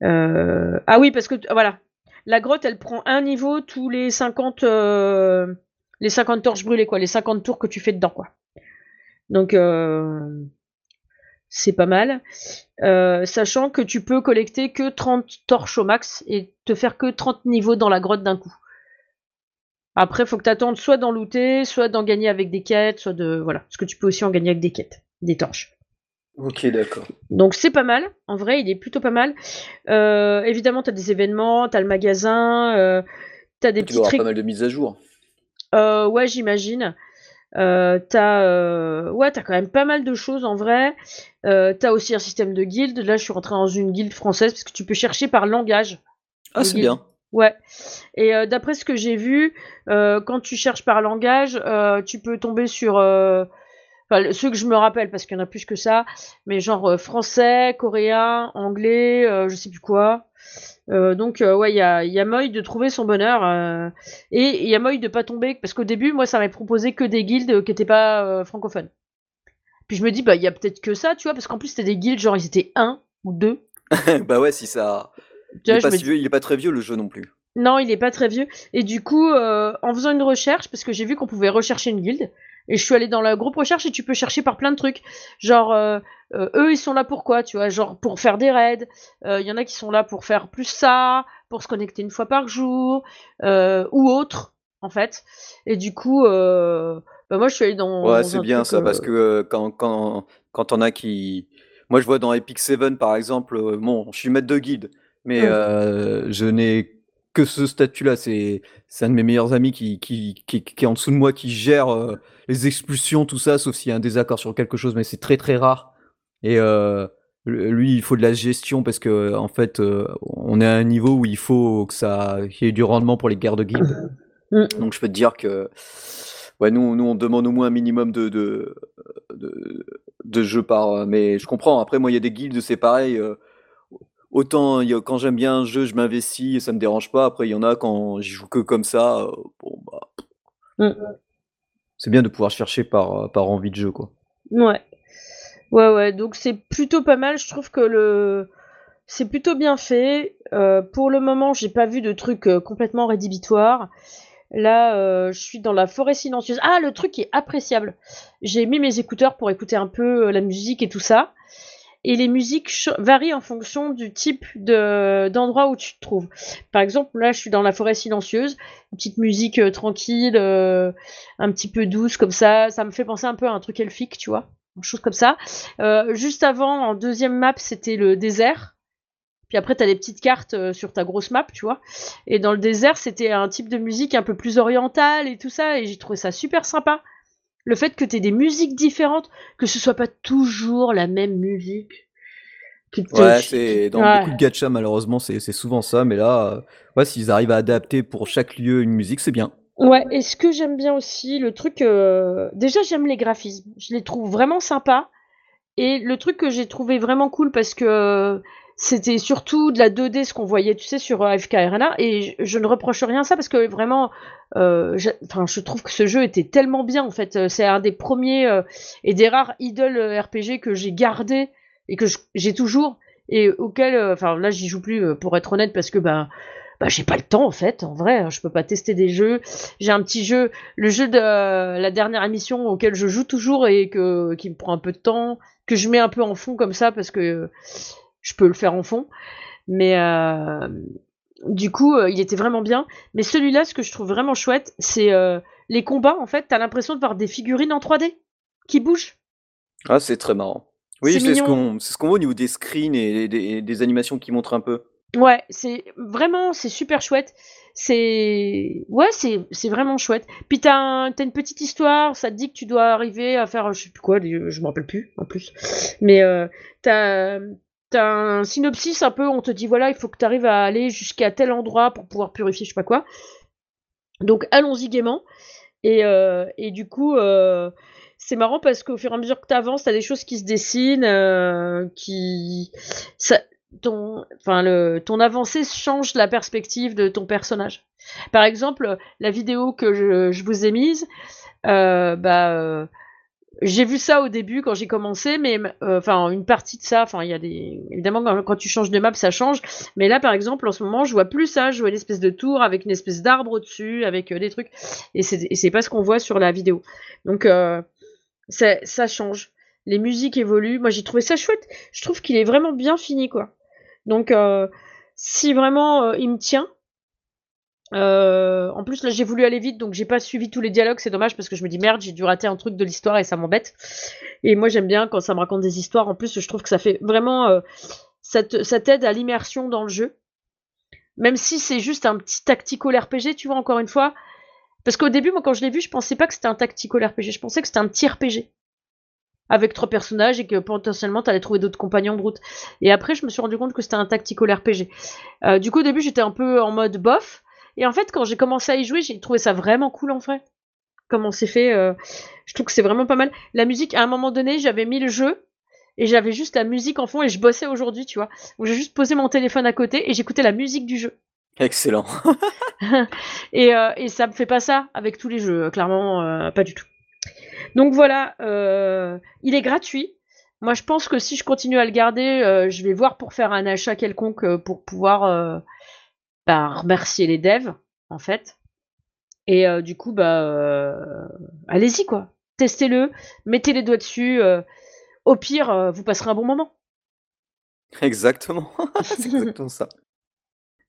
Ah oui, parce que, voilà. La grotte, elle prend un niveau tous les 50, les 50 torches brûlées, quoi. Les 50 tours que tu fais dedans, quoi. Donc, c'est pas mal. Euh, sachant que tu peux collecter que 30 torches au max et te faire que 30 niveaux dans la grotte d'un coup. Après, faut que tu attendes soit d'en looter, soit d'en gagner avec des quêtes, soit de. Voilà. Parce que tu peux aussi en gagner avec des quêtes, des torches. Ok, d'accord. Donc c'est pas mal. En vrai, il est plutôt pas mal. Euh, évidemment, tu as des événements, tu as le magasin, euh, tu as des tu petits pas mal de mises à jour. ouais, j'imagine. Euh, t'as euh, ouais, t'as quand même pas mal de choses en vrai. Euh, t'as aussi un système de guilde. Là, je suis rentré dans une guilde française parce que tu peux chercher par langage. Ah, c'est bien. Ouais. Et euh, d'après ce que j'ai vu, euh, quand tu cherches par langage, tu peux tomber sur enfin, ceux que je me rappelle parce qu'il y en a plus que ça, mais genre français, coréen, anglais, je sais plus quoi. Euh, donc euh, ouais, il y a, y a moyen de trouver son bonheur euh, et il y a moyen de pas tomber parce qu'au début moi ça m'avait proposé que des guildes qui étaient pas francophones. Puis je me dis bah il y a peut-être que ça, tu vois, parce qu'en plus c'était des guildes genre ils étaient un ou deux. bah ouais, si ça. il, est pas vieux, il est pas très vieux le jeu non plus. Non, il est pas très vieux. Et du coup, en faisant une recherche, parce que j'ai vu qu'on pouvait rechercher une guilde, et je suis allée dans la groupe recherche et tu peux chercher par plein de trucs. Genre, euh, euh, eux, ils sont là pour quoi, tu vois Genre, pour faire des raids. Il euh, y en a qui sont là pour faire plus ça, pour se connecter une fois par jour, ou autre, en fait. Et du coup, bah moi, je suis allée dans. Ouais, c'est bien ça, parce que quand, quand, quand on a qui. Moi, je vois dans Epic 7, par exemple, bon, je suis maître de guide, mais mmh. je n'ai que ce statut-là. C'est un de mes meilleurs amis qui, qui, qui, qui, est en dessous de moi, qui gère euh, les expulsions, tout ça, sauf s'il y a un désaccord sur quelque chose, mais c'est très très rare. Et, euh, lui, il faut de la gestion parce que en fait, euh, on est à un niveau où il faut que ça qu'il y ait du rendement pour les guerres de guildes. Mmh. Donc je peux te dire que ouais, nous, nous on demande au moins un minimum de, de, de, jeux par. Mais je comprends. Après, moi, il y a des guildes, c'est pareil. Euh, autant quand j'aime bien un jeu, je m'investis et ça me dérange pas. Après, il y en a quand j'y joue que comme ça. Euh, bon, bah, mmh. c'est bien de pouvoir chercher par, par envie de jeu, quoi. Ouais. Ouais, ouais, donc c'est plutôt pas mal. Je trouve que le c'est plutôt bien fait. Euh, pour le moment, j'ai pas vu de truc euh, complètement rédhibitoire. Là, euh, je suis dans la forêt silencieuse. Ah, le truc est appréciable. J'ai mis mes écouteurs pour écouter un peu la musique et tout ça. Et les musiques varient en fonction du type de d'endroit où tu te trouves. Par exemple, là, je suis dans la forêt silencieuse, une petite musique tranquille, un petit peu douce comme ça. Ça me fait penser un peu à un truc elfique, tu vois chose comme ça. Euh, juste avant, en deuxième map, c'était le désert. Puis après, tu as des petites cartes euh, sur ta grosse map, tu vois. Et dans le désert, c'était un type de musique un peu plus orientale et tout ça. Et j'ai trouvé ça super sympa. Le fait que tu aies des musiques différentes, que ce soit pas toujours la même musique. Ouais, c'est dans beaucoup de gacha malheureusement c'est souvent ça, mais là, euh, ouais, s'ils arrivent à adapter pour chaque lieu une musique, c'est bien. Ouais, et ce que j'aime bien aussi, le truc, euh, déjà j'aime les graphismes, je les trouve vraiment sympas. Et le truc que j'ai trouvé vraiment cool parce que c'était surtout de la 2D ce qu'on voyait, tu sais, sur AFK Arena, et je, ne reproche rien à ça parce que vraiment, euh, je trouve que ce jeu était tellement bien en fait. C'est un des premiers euh, et des rares idol RPG que j'ai gardé et que j'ai toujours et auquel, enfin là j'y joue plus pour être honnête parce que bah bah, j'ai pas le temps en fait, en vrai, hein, je peux pas tester des jeux. J'ai un petit jeu, le jeu de la dernière émission auquel je joue toujours et que qui me prend un peu de temps, que je mets un peu en fond comme ça parce que je peux le faire en fond. Mais euh, du coup, euh, il était vraiment bien. Mais celui-là, ce que je trouve vraiment chouette, c'est euh, les combats. En fait, t'as l'impression de voir des figurines en 3D qui bougent. Ah, c'est très marrant. Oui, c'est ce qu'on ce voit au niveau des screens et des animations qui montrent un peu. Ouais, c'est vraiment, c'est super chouette. C'est ouais, c'est c'est vraiment chouette. Puis t'as as une petite histoire, ça te dit que tu dois arriver à faire, je sais plus quoi, je me rappelle plus en plus. Mais euh, t'as t'as un synopsis un peu, on te dit voilà, il faut que tu arrives à aller jusqu'à tel endroit pour pouvoir purifier, je sais pas quoi. Donc allons-y gaiement. Et, euh, et du coup, euh, c'est marrant parce qu'au fur et à mesure que tu avances, tu as des choses qui se dessinent, euh, qui ton, enfin le, ton avancée change la perspective de ton personnage. Par exemple, la vidéo que je, vous ai mise, bah, j'ai vu ça au début quand j'ai commencé, mais euh, enfin une partie de ça, enfin il y a des évidemment quand, tu changes de map ça change, mais là par exemple en ce moment je vois plus ça, je vois une espèce de tour avec une espèce d'arbre au-dessus, avec des trucs, et c'est pas ce qu'on voit sur la vidéo. Donc ça change. Les musiques évoluent. Moi j'ai trouvé ça chouette. Je trouve qu'il est vraiment bien fini quoi. Donc, euh, si vraiment euh, il me tient, euh, en plus, là, j'ai voulu aller vite, donc j'ai pas suivi tous les dialogues. C'est dommage parce que je me dis merde, j'ai dû rater un truc de l'histoire et ça m'embête. Et moi, j'aime bien quand ça me raconte des histoires. En plus, je trouve que ça fait vraiment, ça t'aide à l'immersion dans le jeu. Même si c'est juste un petit tactical RPG, tu vois, encore une fois. Parce qu'au début, moi, quand je l'ai vu, je pensais pas que c'était un tactical RPG. Je pensais que c'était un petit RPG avec trois personnages et que potentiellement tu allais trouver d'autres compagnons de route. Et après, je me suis rendu compte que c'était un tactical RPG. Euh, du coup, au début, j'étais un peu en mode bof. Et en fait, quand j'ai commencé à y jouer, j'ai trouvé ça vraiment cool en vrai. Comment c'est fait, euh, je trouve que c'est vraiment pas mal. La musique, à un moment donné, j'avais mis le jeu et j'avais juste la musique en fond et je bossais aujourd'hui, tu vois. Où j'ai juste posé mon téléphone à côté et j'écoutais la musique du jeu. Excellent. et, euh, et, ça me fait pas ça avec tous les jeux, clairement, pas du tout. Donc voilà, euh, il est gratuit. Moi, je pense que si je continue à le garder, euh, je vais voir pour faire un achat quelconque euh, pour pouvoir bah, remercier les devs, en fait. Et du coup, bah, allez-y, quoi. Testez-le, mettez les doigts dessus. au pire, vous passerez un bon moment. Exactement, c'est exactement ça.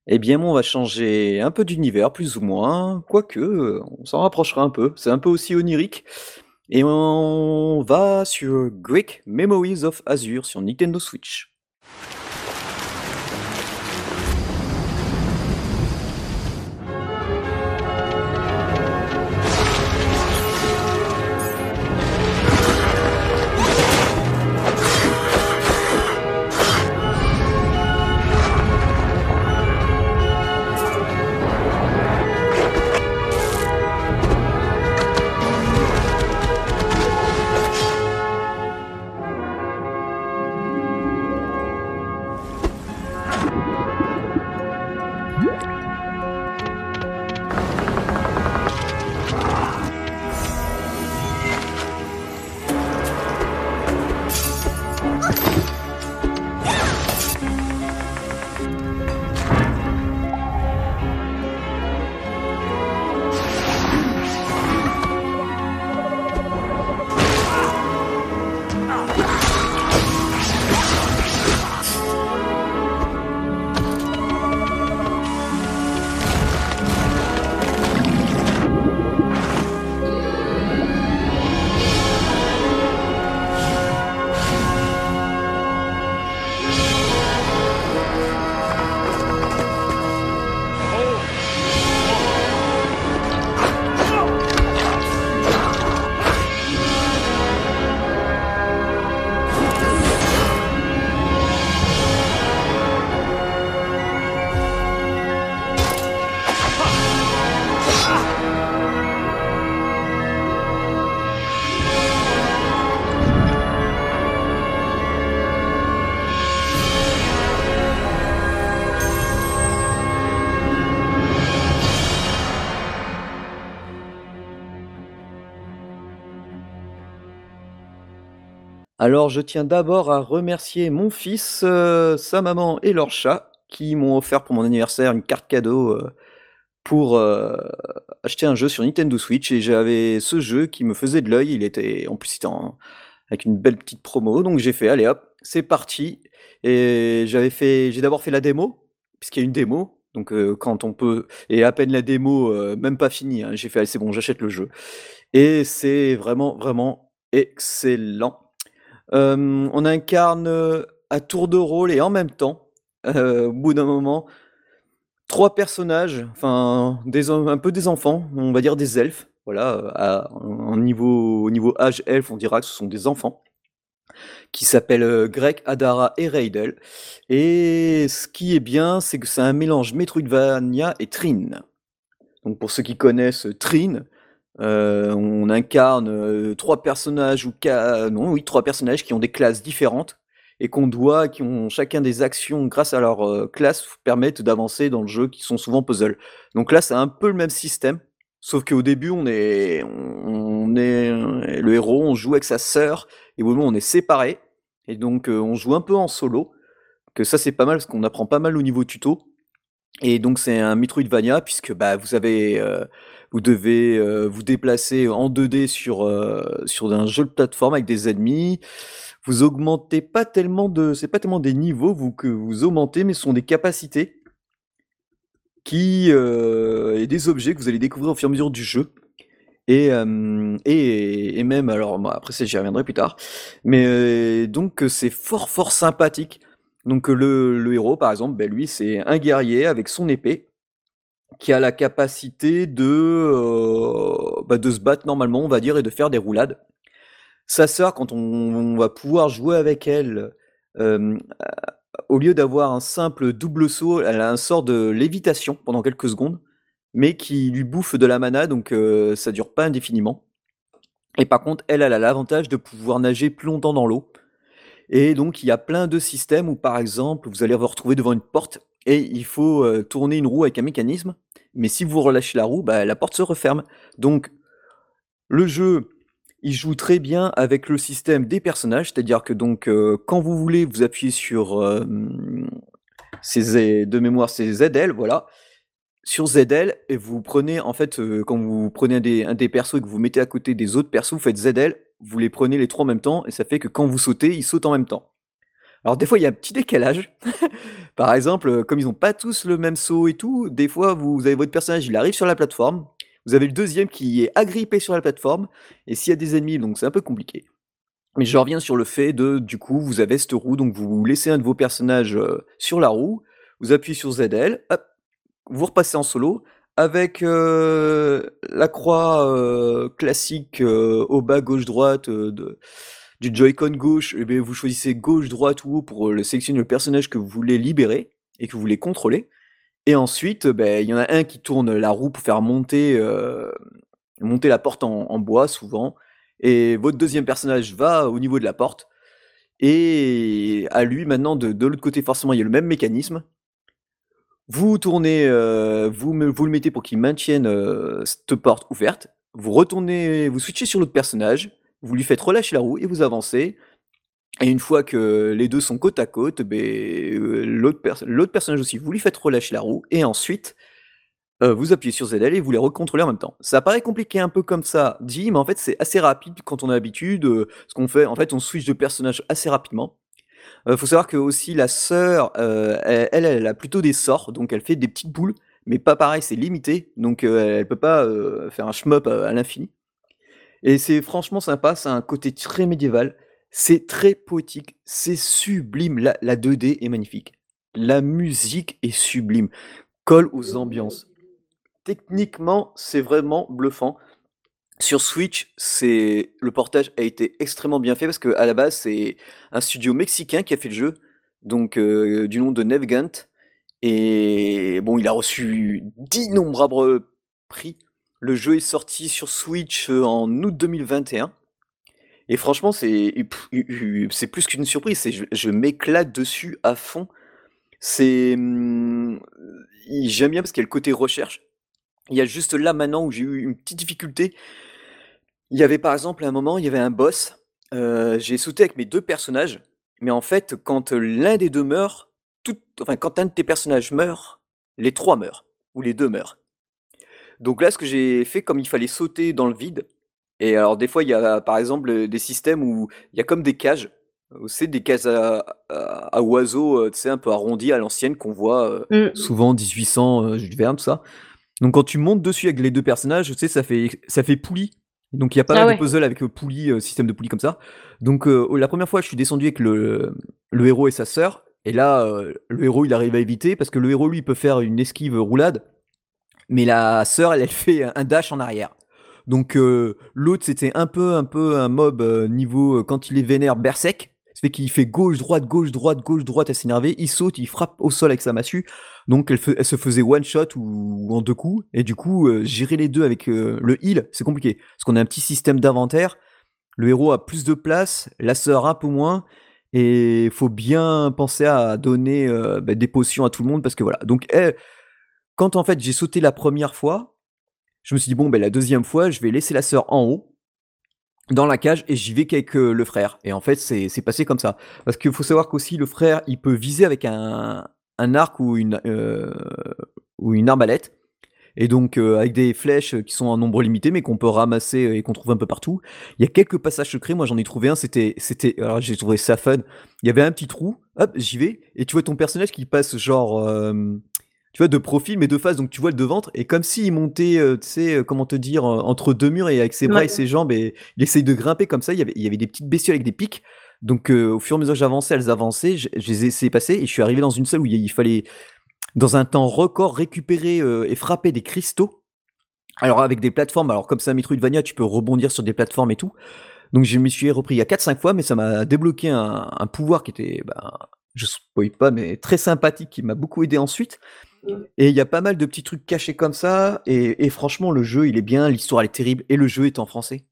Eh bien, on va changer un peu d'univers, plus ou moins, quoique, on s'en rapprochera un peu. C'est un peu aussi onirique, et on va sur Greek Memories of Azure sur Nintendo Switch. Alors, je tiens d'abord à remercier mon fils, heu, sa maman et leur chat qui m'ont offert pour mon anniversaire une carte cadeau, heu, pour, heu, acheter un jeu sur Nintendo Switch. Et j'avais ce jeu qui me faisait de l'œil. Il était en plus, avec une belle petite promo, donc j'ai fait: «Allez hop, c'est parti» et j'avais fait j'ai d'abord fait la démo, puisqu'il y a une démo, donc quand on peut et à peine la démo, même pas finie, hein, j'ai fait: «Allez, c'est bon, j'achète le jeu» et c'est vraiment, vraiment excellent. Hem, on incarne, heu, à tour de rôle et en même temps, heu, au bout d'un moment, 3 personnages, enfin un peu des enfants, on va dire des elfes, voilà, à niveau au niveau âge elfe, on dira que ce sont des enfants qui s'appellent, Greg, Adara et Reidel et ce qui est bien, c'est que c'est un mélange Metroidvania et Trine. Donc pour ceux qui connaissent, heu, Heu, on incarne, heu, 3 personnages ou non, oui, 3 personnages qui ont des classes différentes et qu'on doit qui ont chacun des actions grâce à leur, heu, classe, permettent d'avancer dans le jeu, qui sont souvent puzzles. Donc là, c'est un peu le même système, sauf qu'au début, on est on est le héros, on joue avec sa sœur et au moment on est séparés et donc heu, on joue un peu en solo, que ça, c'est pas mal parce qu'on apprend pas mal au niveau tuto et donc c'est un Metroidvania puisque, bah, vous avez, heu, vous devez, heu, vous déplacer en 2D sur, heu, sur un jeu de plateforme avec des ennemis. Vous augmentez pas tellement de c'est pas tellement des niveaux vous que vous augmentez, mais ce sont des capacités qui, et des objets que vous allez découvrir au fur et à mesure du jeu et et et même alors après j'y reviendrai plus tard, mais donc c'est fort, fort sympathique. Donc le héros par exemple, beh, lui c'est un guerrier avec son épée qui a la capacité de, bah, de se battre normalement on va dire et de faire des roulades. Sa sœur quand on va pouvoir jouer avec elle, au lieu d'avoir un simple double saut, elle a un sort de lévitation pendant quelques secondes, mais qui lui bouffe de la mana donc heu, ça dure pas indéfiniment et par contre elle, elle a l'avantage de pouvoir nager plus longtemps dans l'eau et donc il y a plein de systèmes où par exemple, vous allez vous retrouver devant une porte et il faut, heu, tourner une roue avec un mécanisme, mais si vous relâchez la roue, bah, la porte se referme. Donc le jeu, il joue très bien avec le système des personnages, c'est-à-dire que donc heu, quand vous voulez, vous appuyez sur, c'est Z de mémoire, c'est ZL, voilà. Sur ZL et vous prenez en fait, heu, quand vous prenez un des persos et que vous mettez à côté des autres persos, vous faites ZL, vous les prenez les 3 en même temps et ça fait que quand vous sautez, ils sautent en même temps. Alors des fois, il y a un petit décalage. Par exemple, heu, comme ils ont pas tous le même saut et tout, des fois vous avez votre personnage, il arrive sur la plateforme, vous avez le 2e qui est agrippé sur la plateforme et s'il y a des ennemis donc c'est un peu compliqué. Mais je reviens sur le fait de du coup, vous avez cette roue, donc vous laissez un de vos personnages, heu, sur la roue, vous appuyez sur ZL, hop, vous repassez en solo avec, heu, la croix, heu, classique, heu, au bas gauche-droite, heu, de du Joy-Con gauche. Beh, vous choisissez gauche, droite ou haut pour, le sélectionner le personnage que vous voulez libérer et que vous voulez contrôler. Et ensuite, beh, il y en a un qui tourne la roue pour faire monter, monter la porte en bois souvent. Et votre 2e personnage va au niveau de la porte. Et à lui maintenant de l'autre côté forcément il y a le même mécanisme. Vous tournez, heu, vous le mettez pour qu'il maintienne, heu, cette porte ouverte, vous retournez vous switchez sur l'autre personnage, vous lui faites relâcher la roue et vous avancez et une fois que les 2 sont côte à côte, beh, heu, l'autre perso l'autre personnage aussi, vous lui faites relâcher la roue et ensuite, vous appuyez sur ZL et vous les recontrôlez en même temps. Ça paraît compliqué un peu comme ça dit, mais en fait c'est assez rapide quand on a l'habitude, ce qu'on fait en fait on switch de personnage assez rapidement. Heu, faut savoir qu'aussi la sœur, heu, elle elle a plutôt des sorts, donc elle fait des petites boules, mais pas pareil, c'est limité, donc heu, elle peut pas, faire un shmup, à l'infini et c'est franchement sympa, a un côté très médiéval, c'est très poétique, c'est sublime, la la 2D est magnifique. La musique est sublime, colle aux ambiances. Techniquement, c'est vraiment bluffant. Sur Switch, le portage a été extrêmement bien fait parce qu'à la base, c'est un studio mexicain qui a fait le jeu, donc heu, du nom de Nevegant et bon, il a reçu d'innombrables prix. Le jeu est sorti sur Switch, heu, en août 2021 et franchement, c'est plus qu'une surprise, je m'éclate dessus à fond. C'est, i j'aime bien parce qu'il y a le côté recherche. Il y a juste là maintenant où j'ai eu une petite difficulté. Il y avait par exemple à un moment, il y avait un boss, j'ai sauté avec mes 2 personnages, mais en fait, quand, l'un des 2 meurt, tout enfin, quand un de tes personnages meurt, les 3 meurent ou les 2 meurent. Donc là, ce que j'ai fait, comme il fallait sauter dans le vide et alors des fois, il y a, par exemple, des systèmes où il y a comme des cages, c'est des cages à à à oiseaux, tu sais, un peu arrondies à l'ancienne qu'on voit, Mmh. souvent 1800, heu, Jules Verne, tout ça. Donc quand tu montes dessus avec les 2 personnages, tu sais, ça fait ça fait poulie. Donc il y a pas Ah mal de puzzles avec, heu, poulie, heu, système de poulie comme ça. Donc heu, la première fois, je suis descendu avec le le héros et sa sœur et là, le héros, il arrive à éviter parce que le héros, lui, il peut faire une esquive, roulade, mais la sœur, elle, elle fait un dash en arrière. Donc l'autre, c'était un peu un peu un mob, niveau, quand il est vénère, berserk. Ça fait qu'il fait gauche, droite, gauche, droite, gauche, droite à s'énerver. Il saute, il frappe au sol avec sa massue. Donc elle se faisait one shot ou en 2 coups et du coup, heu, gérer les 2 avec, heu, le heal, c'est compliqué. Parce qu'on a un petit système d'inventaire. Le héros a plus de place, la sœur un peu moins et faut bien penser à donner, heu, bah, des potions à tout le monde parce que voilà. Donc quand en fait j'ai sauté la première fois, je me suis dit: «Bon, beh, la deuxième fois, je vais laisser la sœur en haut, dans la cage et j'y vais qu'avec, le frère» et en fait, c'est passé comme ça. Parce qu'il faut savoir qu'aussi le frère, il peut viser avec un un arc ou une, heu, ou une arbalète. Et donc heu, avec des flèches, qui sont en nombre limité, mais qu'on peut ramasser et qu'on trouve un peu partout. Il y a quelques passages secrets, moi j'en ai trouvé un, c'était c'était alors j'ai trouvé ça fun. Il y avait un petit trou, hop, j'y vais. Et tu vois ton personnage qui passe genre, tu vois de profil mais de face, donc tu vois le devant et comme s'il montait, tu sais, comment te dire? Entre 2 murs et avec ses bras et ses jambes. Et il essaye de grimper comme ça. Il y avait il y avait des petites bestioles avec des pics, donc heu, au fur et à mesure que j'avançais, elles avançaient, je je les ai laissées passer et je suis arrivé dans une salle où il fallait, dans un temps record, récupérer, heu et frapper des cristaux. Alors avec des plateformes, alors comme c'est un Metroidvania, tu peux rebondir sur des plateformes et tout. Donc je m'y suis repris il y a 4-5 fois, mais ça m'a débloqué un un pouvoir qui était, ben, je spoil pas, mais très sympathique, qui m'a beaucoup aidé ensuite et il y a pas mal de petits trucs cachés comme ça et et franchement le jeu, il est bien, l'histoire elle est terrible et le jeu est en français.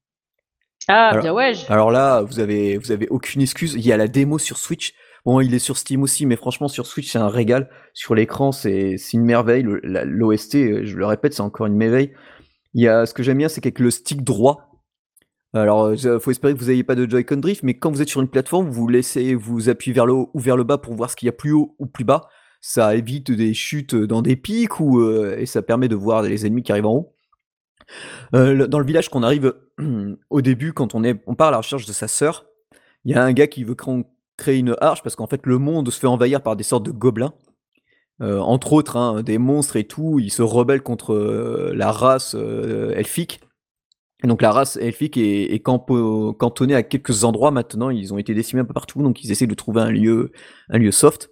Ah Alors bien ouais! alors là, vous avez vous avez aucune excuse. Il y a la démo sur Switch. Bon, il est sur Steam aussi, mais franchement sur Switch, c'est un régal. Sur l'écran, c'est une merveille. L'OST, heu, je le répète, c'est encore une merveille. Il y a ce que j'aime bien, c'est qu'avec le stick droit, alors, heu, je faut espérer que vous ayez pas de Joy-Con drift, mais quand vous êtes sur une plateforme, vous laissez vous appuyez vers le haut ou vers le bas pour voir ce qu'il y a plus haut ou plus bas. Ça évite des chutes, dans des pics ou, heu et ça permet de voir les ennemis qui arrivent en haut. Dans le village qu'on arrive, au début, quand on est part à la recherche de sa sœur, il y a un gars qui veut créer une arche parce qu'en fait le monde se fait envahir par des sortes de gobelins, heu, entre autres, hein, des monstres et tout. Ils se rebellent contre, heu, la race, heu, elfique et donc la race elfique est cantonnée à quelques endroits maintenant. Ils ont été décimés un peu partout, donc ils essaient de trouver un lieu un lieu soft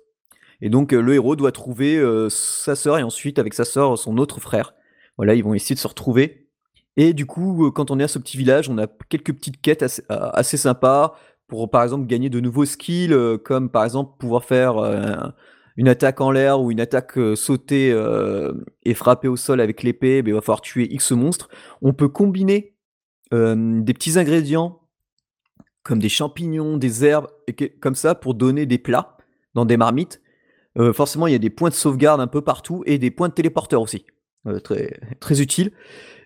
et donc le héros doit trouver, sa sœur et ensuite avec sa sœur, son autre frère. Voilà, ils vont essayer de se retrouver et du coup, heu, quand on est à ce petit village, on a quelques petites quêtes assez assez sympas pour, par exemple, gagner de nouveaux skills, heu, comme par exemple pouvoir faire, une attaque en l'air ou une attaque, heu, sauter, heu et frapper au sol avec l'épée, beh, il va falloir tuer X monstres. On peut combiner, des petits ingrédients comme des champignons, des herbes comme ça pour donner des plats dans des marmites. Forcément, il y a des points de sauvegarde un peu partout et des points de téléporteurs aussi, très très utiles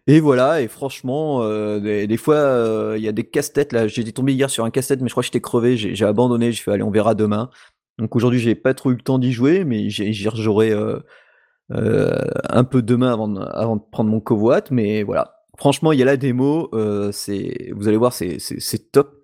et voilà et franchement, heu, des des fois, heu, il y a des casse-têtes là. J'étais tombé hier sur un casse-tête, mais je crois que j'étais crevé, j'ai abandonné, j'ai fait: «Allez, on verra demain». Donc aujourd'hui, j'ai pas trop eu le temps d'y jouer, mais j'y rejouerai, heu heu, un peu demain avant de avant de prendre mon covoit, mais voilà. Franchement, il y a la démo, c'est vous allez voir, c'est top.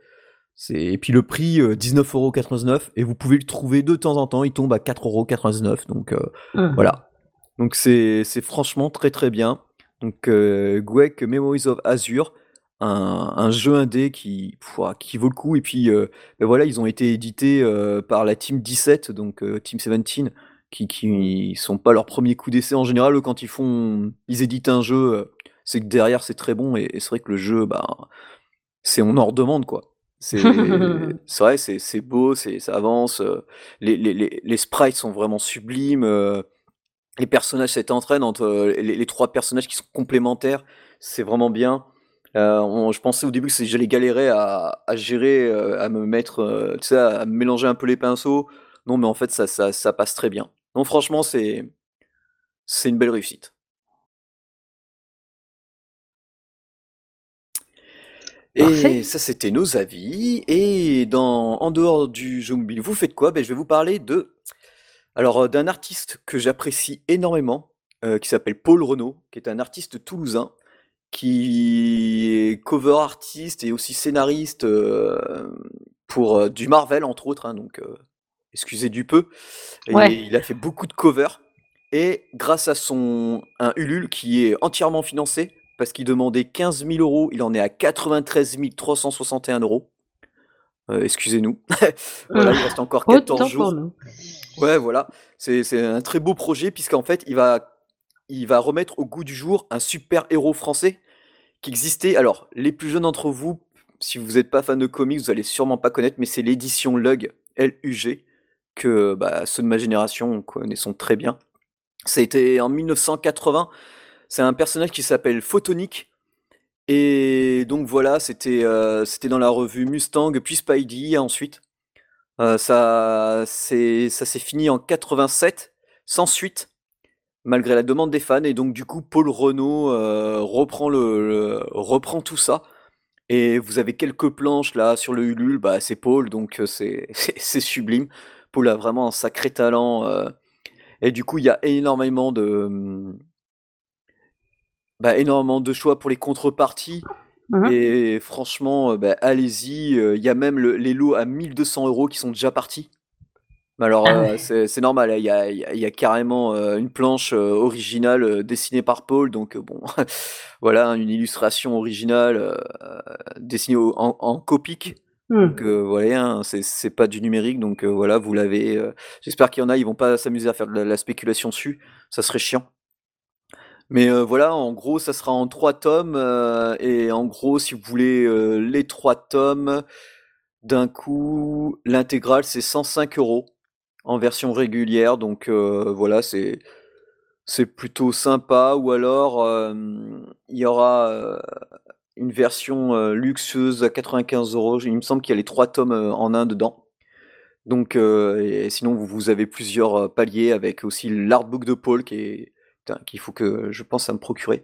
Et puis le prix, heu, 19,99 € et vous pouvez le trouver de temps en temps, il tombe à 4,99 € donc Mmh. voilà. Donc c'est franchement très, très bien. Donc heu, Gwaek Memories of Azur, un un jeu indé qui pouah, qui vaut le coup et puis, heu, bah, voilà, ils ont été édités, heu, par la team 17 donc Team 17 qui qui sont pas leurs premiers coups d'essai. En général, eux, quand ils font ils éditent un jeu, c'est que derrière c'est très bon et et c'est vrai que le jeu, ben, c'est on en redemande, quoi. C'est vrai, c'est beau, c'est ça avance, les les les les sprites sont vraiment sublimes, les personnages, cette entraide entre, heu, les les 3 personnages qui sont complémentaires, c'est vraiment bien. On je pensais au début que j'allais galérer à à gérer, heu, à me mettre, tu sais, à mélanger un peu les pinceaux. Non, mais en fait, ça ça ça passe très bien. Non, franchement, c'est c'est une belle réussite. Et ça, c'était nos avis. Et dans, en dehors du jeu mobile, vous faites quoi? Ben, je vais vous parler de, alors, euh, d'un artiste que j'apprécie énormément, euh, qui s'appelle Paul Renaud, qui est un artiste toulousain, qui est cover artiste et aussi scénariste euh, pour du Marvel, entre autres, hein, donc excusez du peu. Et il a fait beaucoup de covers. Et grâce à son un Ulule qui est entièrement financé, parce qu'il demandait 15 000 euros, il en est à 93 361 euros. Euh, excusez-nous. voilà, il reste encore 14 jours. Ouais, voilà. C'est un très beau projet, puisqu'en fait, il va, il va remettre au goût du jour un super héros français qui existait. Alors, les plus jeunes d'entre vous, si vous n'êtes pas fan de comics, vous allez sûrement pas connaître, mais c'est l'édition Lug, L-U-G, que bah, ceux de ma génération connaissons très bien. Été en 1980 c'est un personnage qui s'appelle Photonic. Et donc voilà, c'était euh, c'était dans la revue Mustang, puis Spidey ensuite. Euh, ça s'est fini en 87 sans suite malgré la demande des fans. Et donc du coup Paul Renault euh, reprend tout ça. Et vous avez quelques planches là sur le Ulule. Bah c'est Paul donc c'est c'est sublime. Paul a vraiment un sacré talent et du coup il y a énormément de bah, énormément de choix pour les contreparties. Mmh et franchement, euh, bah, allez-y. Euh, il y a même les lots à 1200 euros qui sont déjà partis. Alors, ah euh, c'est normal. Hein, il y a, carrément une planche originale dessinée par Paul. Donc, bon, voilà, une illustration originale dessinée en, en, copique. Mmh. Donc, voilà, hein, c'est pas du numérique. Donc, voilà, vous l'avez. J'espère qu'il y en a, ils vont pas s'amuser à faire de la spéculation dessus. Ça serait chiant. Mais voilà, en gros, ça sera en trois tomes. et en gros, si vous voulez les trois tomes, d'un coup, l'intégrale, c'est 105 euros en version régulière. Donc voilà, c'est c'est plutôt sympa. Ou alors, il y aura une version luxueuse à 95 euros. Il me semble qu'il y a les trois tomes en un dedans. Donc, sinon, vous, avez plusieurs paliers avec aussi l'artbook de Paul qui est qu'il faut que je pense à me procurer.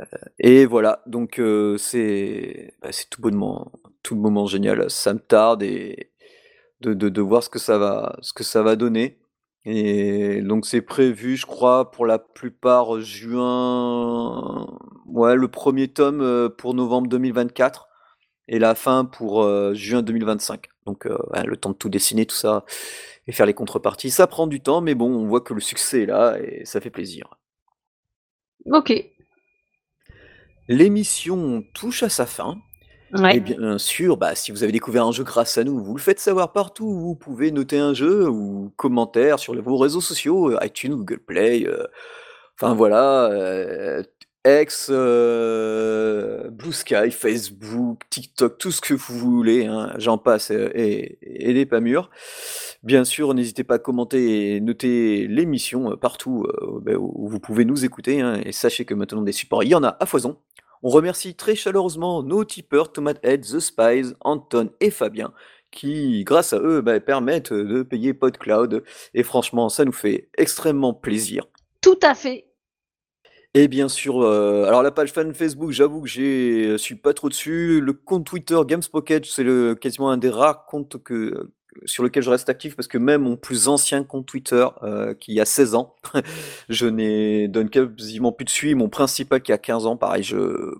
Euh, et voilà, donc euh, c'est bah, tout bonnement tout le moment génial. Ça me tarde et de, de, voir ce que ça va ce que ça va donner. Et donc c'est prévu, je crois, pour la plupart juin. Ouais, le premier tome euh, pour novembre 2024 et la fin pour juin 2025. Donc le temps de tout dessiner, tout ça, et faire les contreparties. Ça prend du temps, mais bon, on voit que le succès est là et ça fait plaisir. OK. L'émission touche à sa fin. Et bien sûr, bah, si vous avez découvert un jeu grâce à nous, vous le faites savoir partout. Vous pouvez noter un jeu ou commentaire sur vos réseaux sociaux, euh, iTunes, Google Play, euh, enfin voilà, euh, X, Blue Sky, Facebook, TikTok, tout ce que vous voulez, hein, j'en passe et, et, les pas mûrs. Bien sûr, n'hésitez pas à commenter et noter l'émission euh, partout euh, ben, où vous pouvez nous écouter. Hein, et sachez que maintenant des supports, il y en a à foison. On remercie très chaleureusement nos tipeurs Tomatehead, The Spies, Anton et Fabien, qui, grâce à eux, ben, permettent de payer PodCloud. Et franchement, ça nous fait extrêmement plaisir. Tout à fait. Et bien sûr, euh, alors la page fan Facebook, j'avoue que je suis pas trop dessus. Le compte Twitter GamesPocket, c'est le, quasiment un des rares comptes que, sur lequel je reste actif parce que même mon plus ancien compte Twitter euh, qui a 16 ans, je n'ai donne quasiment plus dessus. Mon principal qui a 15 ans, pareil, je,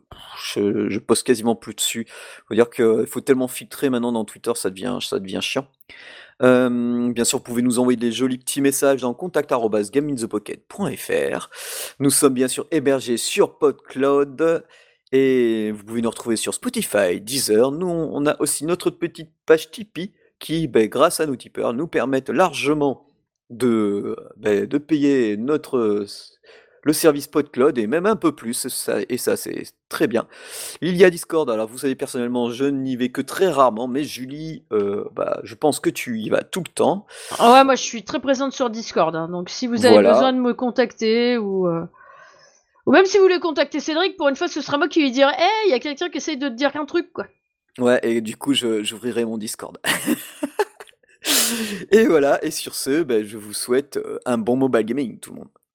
je, poste quasiment plus dessus. Faut dire qu'il faut tellement filtrer maintenant dans Twitter, ça devient, ça devient chiant. Euh, bien sûr, vous pouvez nous envoyer des jolis petits messages dans contact@gameinthepocket.fr. Nous sommes bien sûr hébergés sur PodCloud. Et vous pouvez nous retrouver sur Spotify, Deezer. Nous, on a aussi notre petite page Tipeee qui, ben, grâce à nos tipeurs, nous permettent largement de, ben, de payer notre le service PodCloud et même un peu plus, ça, et ça c'est très bien. Il y a Discord, alors vous savez personnellement je n'y vais que très rarement, mais Julie, euh, bah, je pense que tu y vas tout le temps. Ah ouais, moi je suis très présente sur Discord, hein, donc si vous avez besoin de me contacter ou... Euh, ou même si vous voulez contacter Cédric, pour une fois ce sera moi qui lui dirai Hé, il y a quelqu'un qui essaye de te dire un truc quoi. Ouais, et du coup, j'ouvrirai mon Discord. et voilà, et sur ce, ben, je vous souhaite euh, un bon mobile gaming, tout le monde.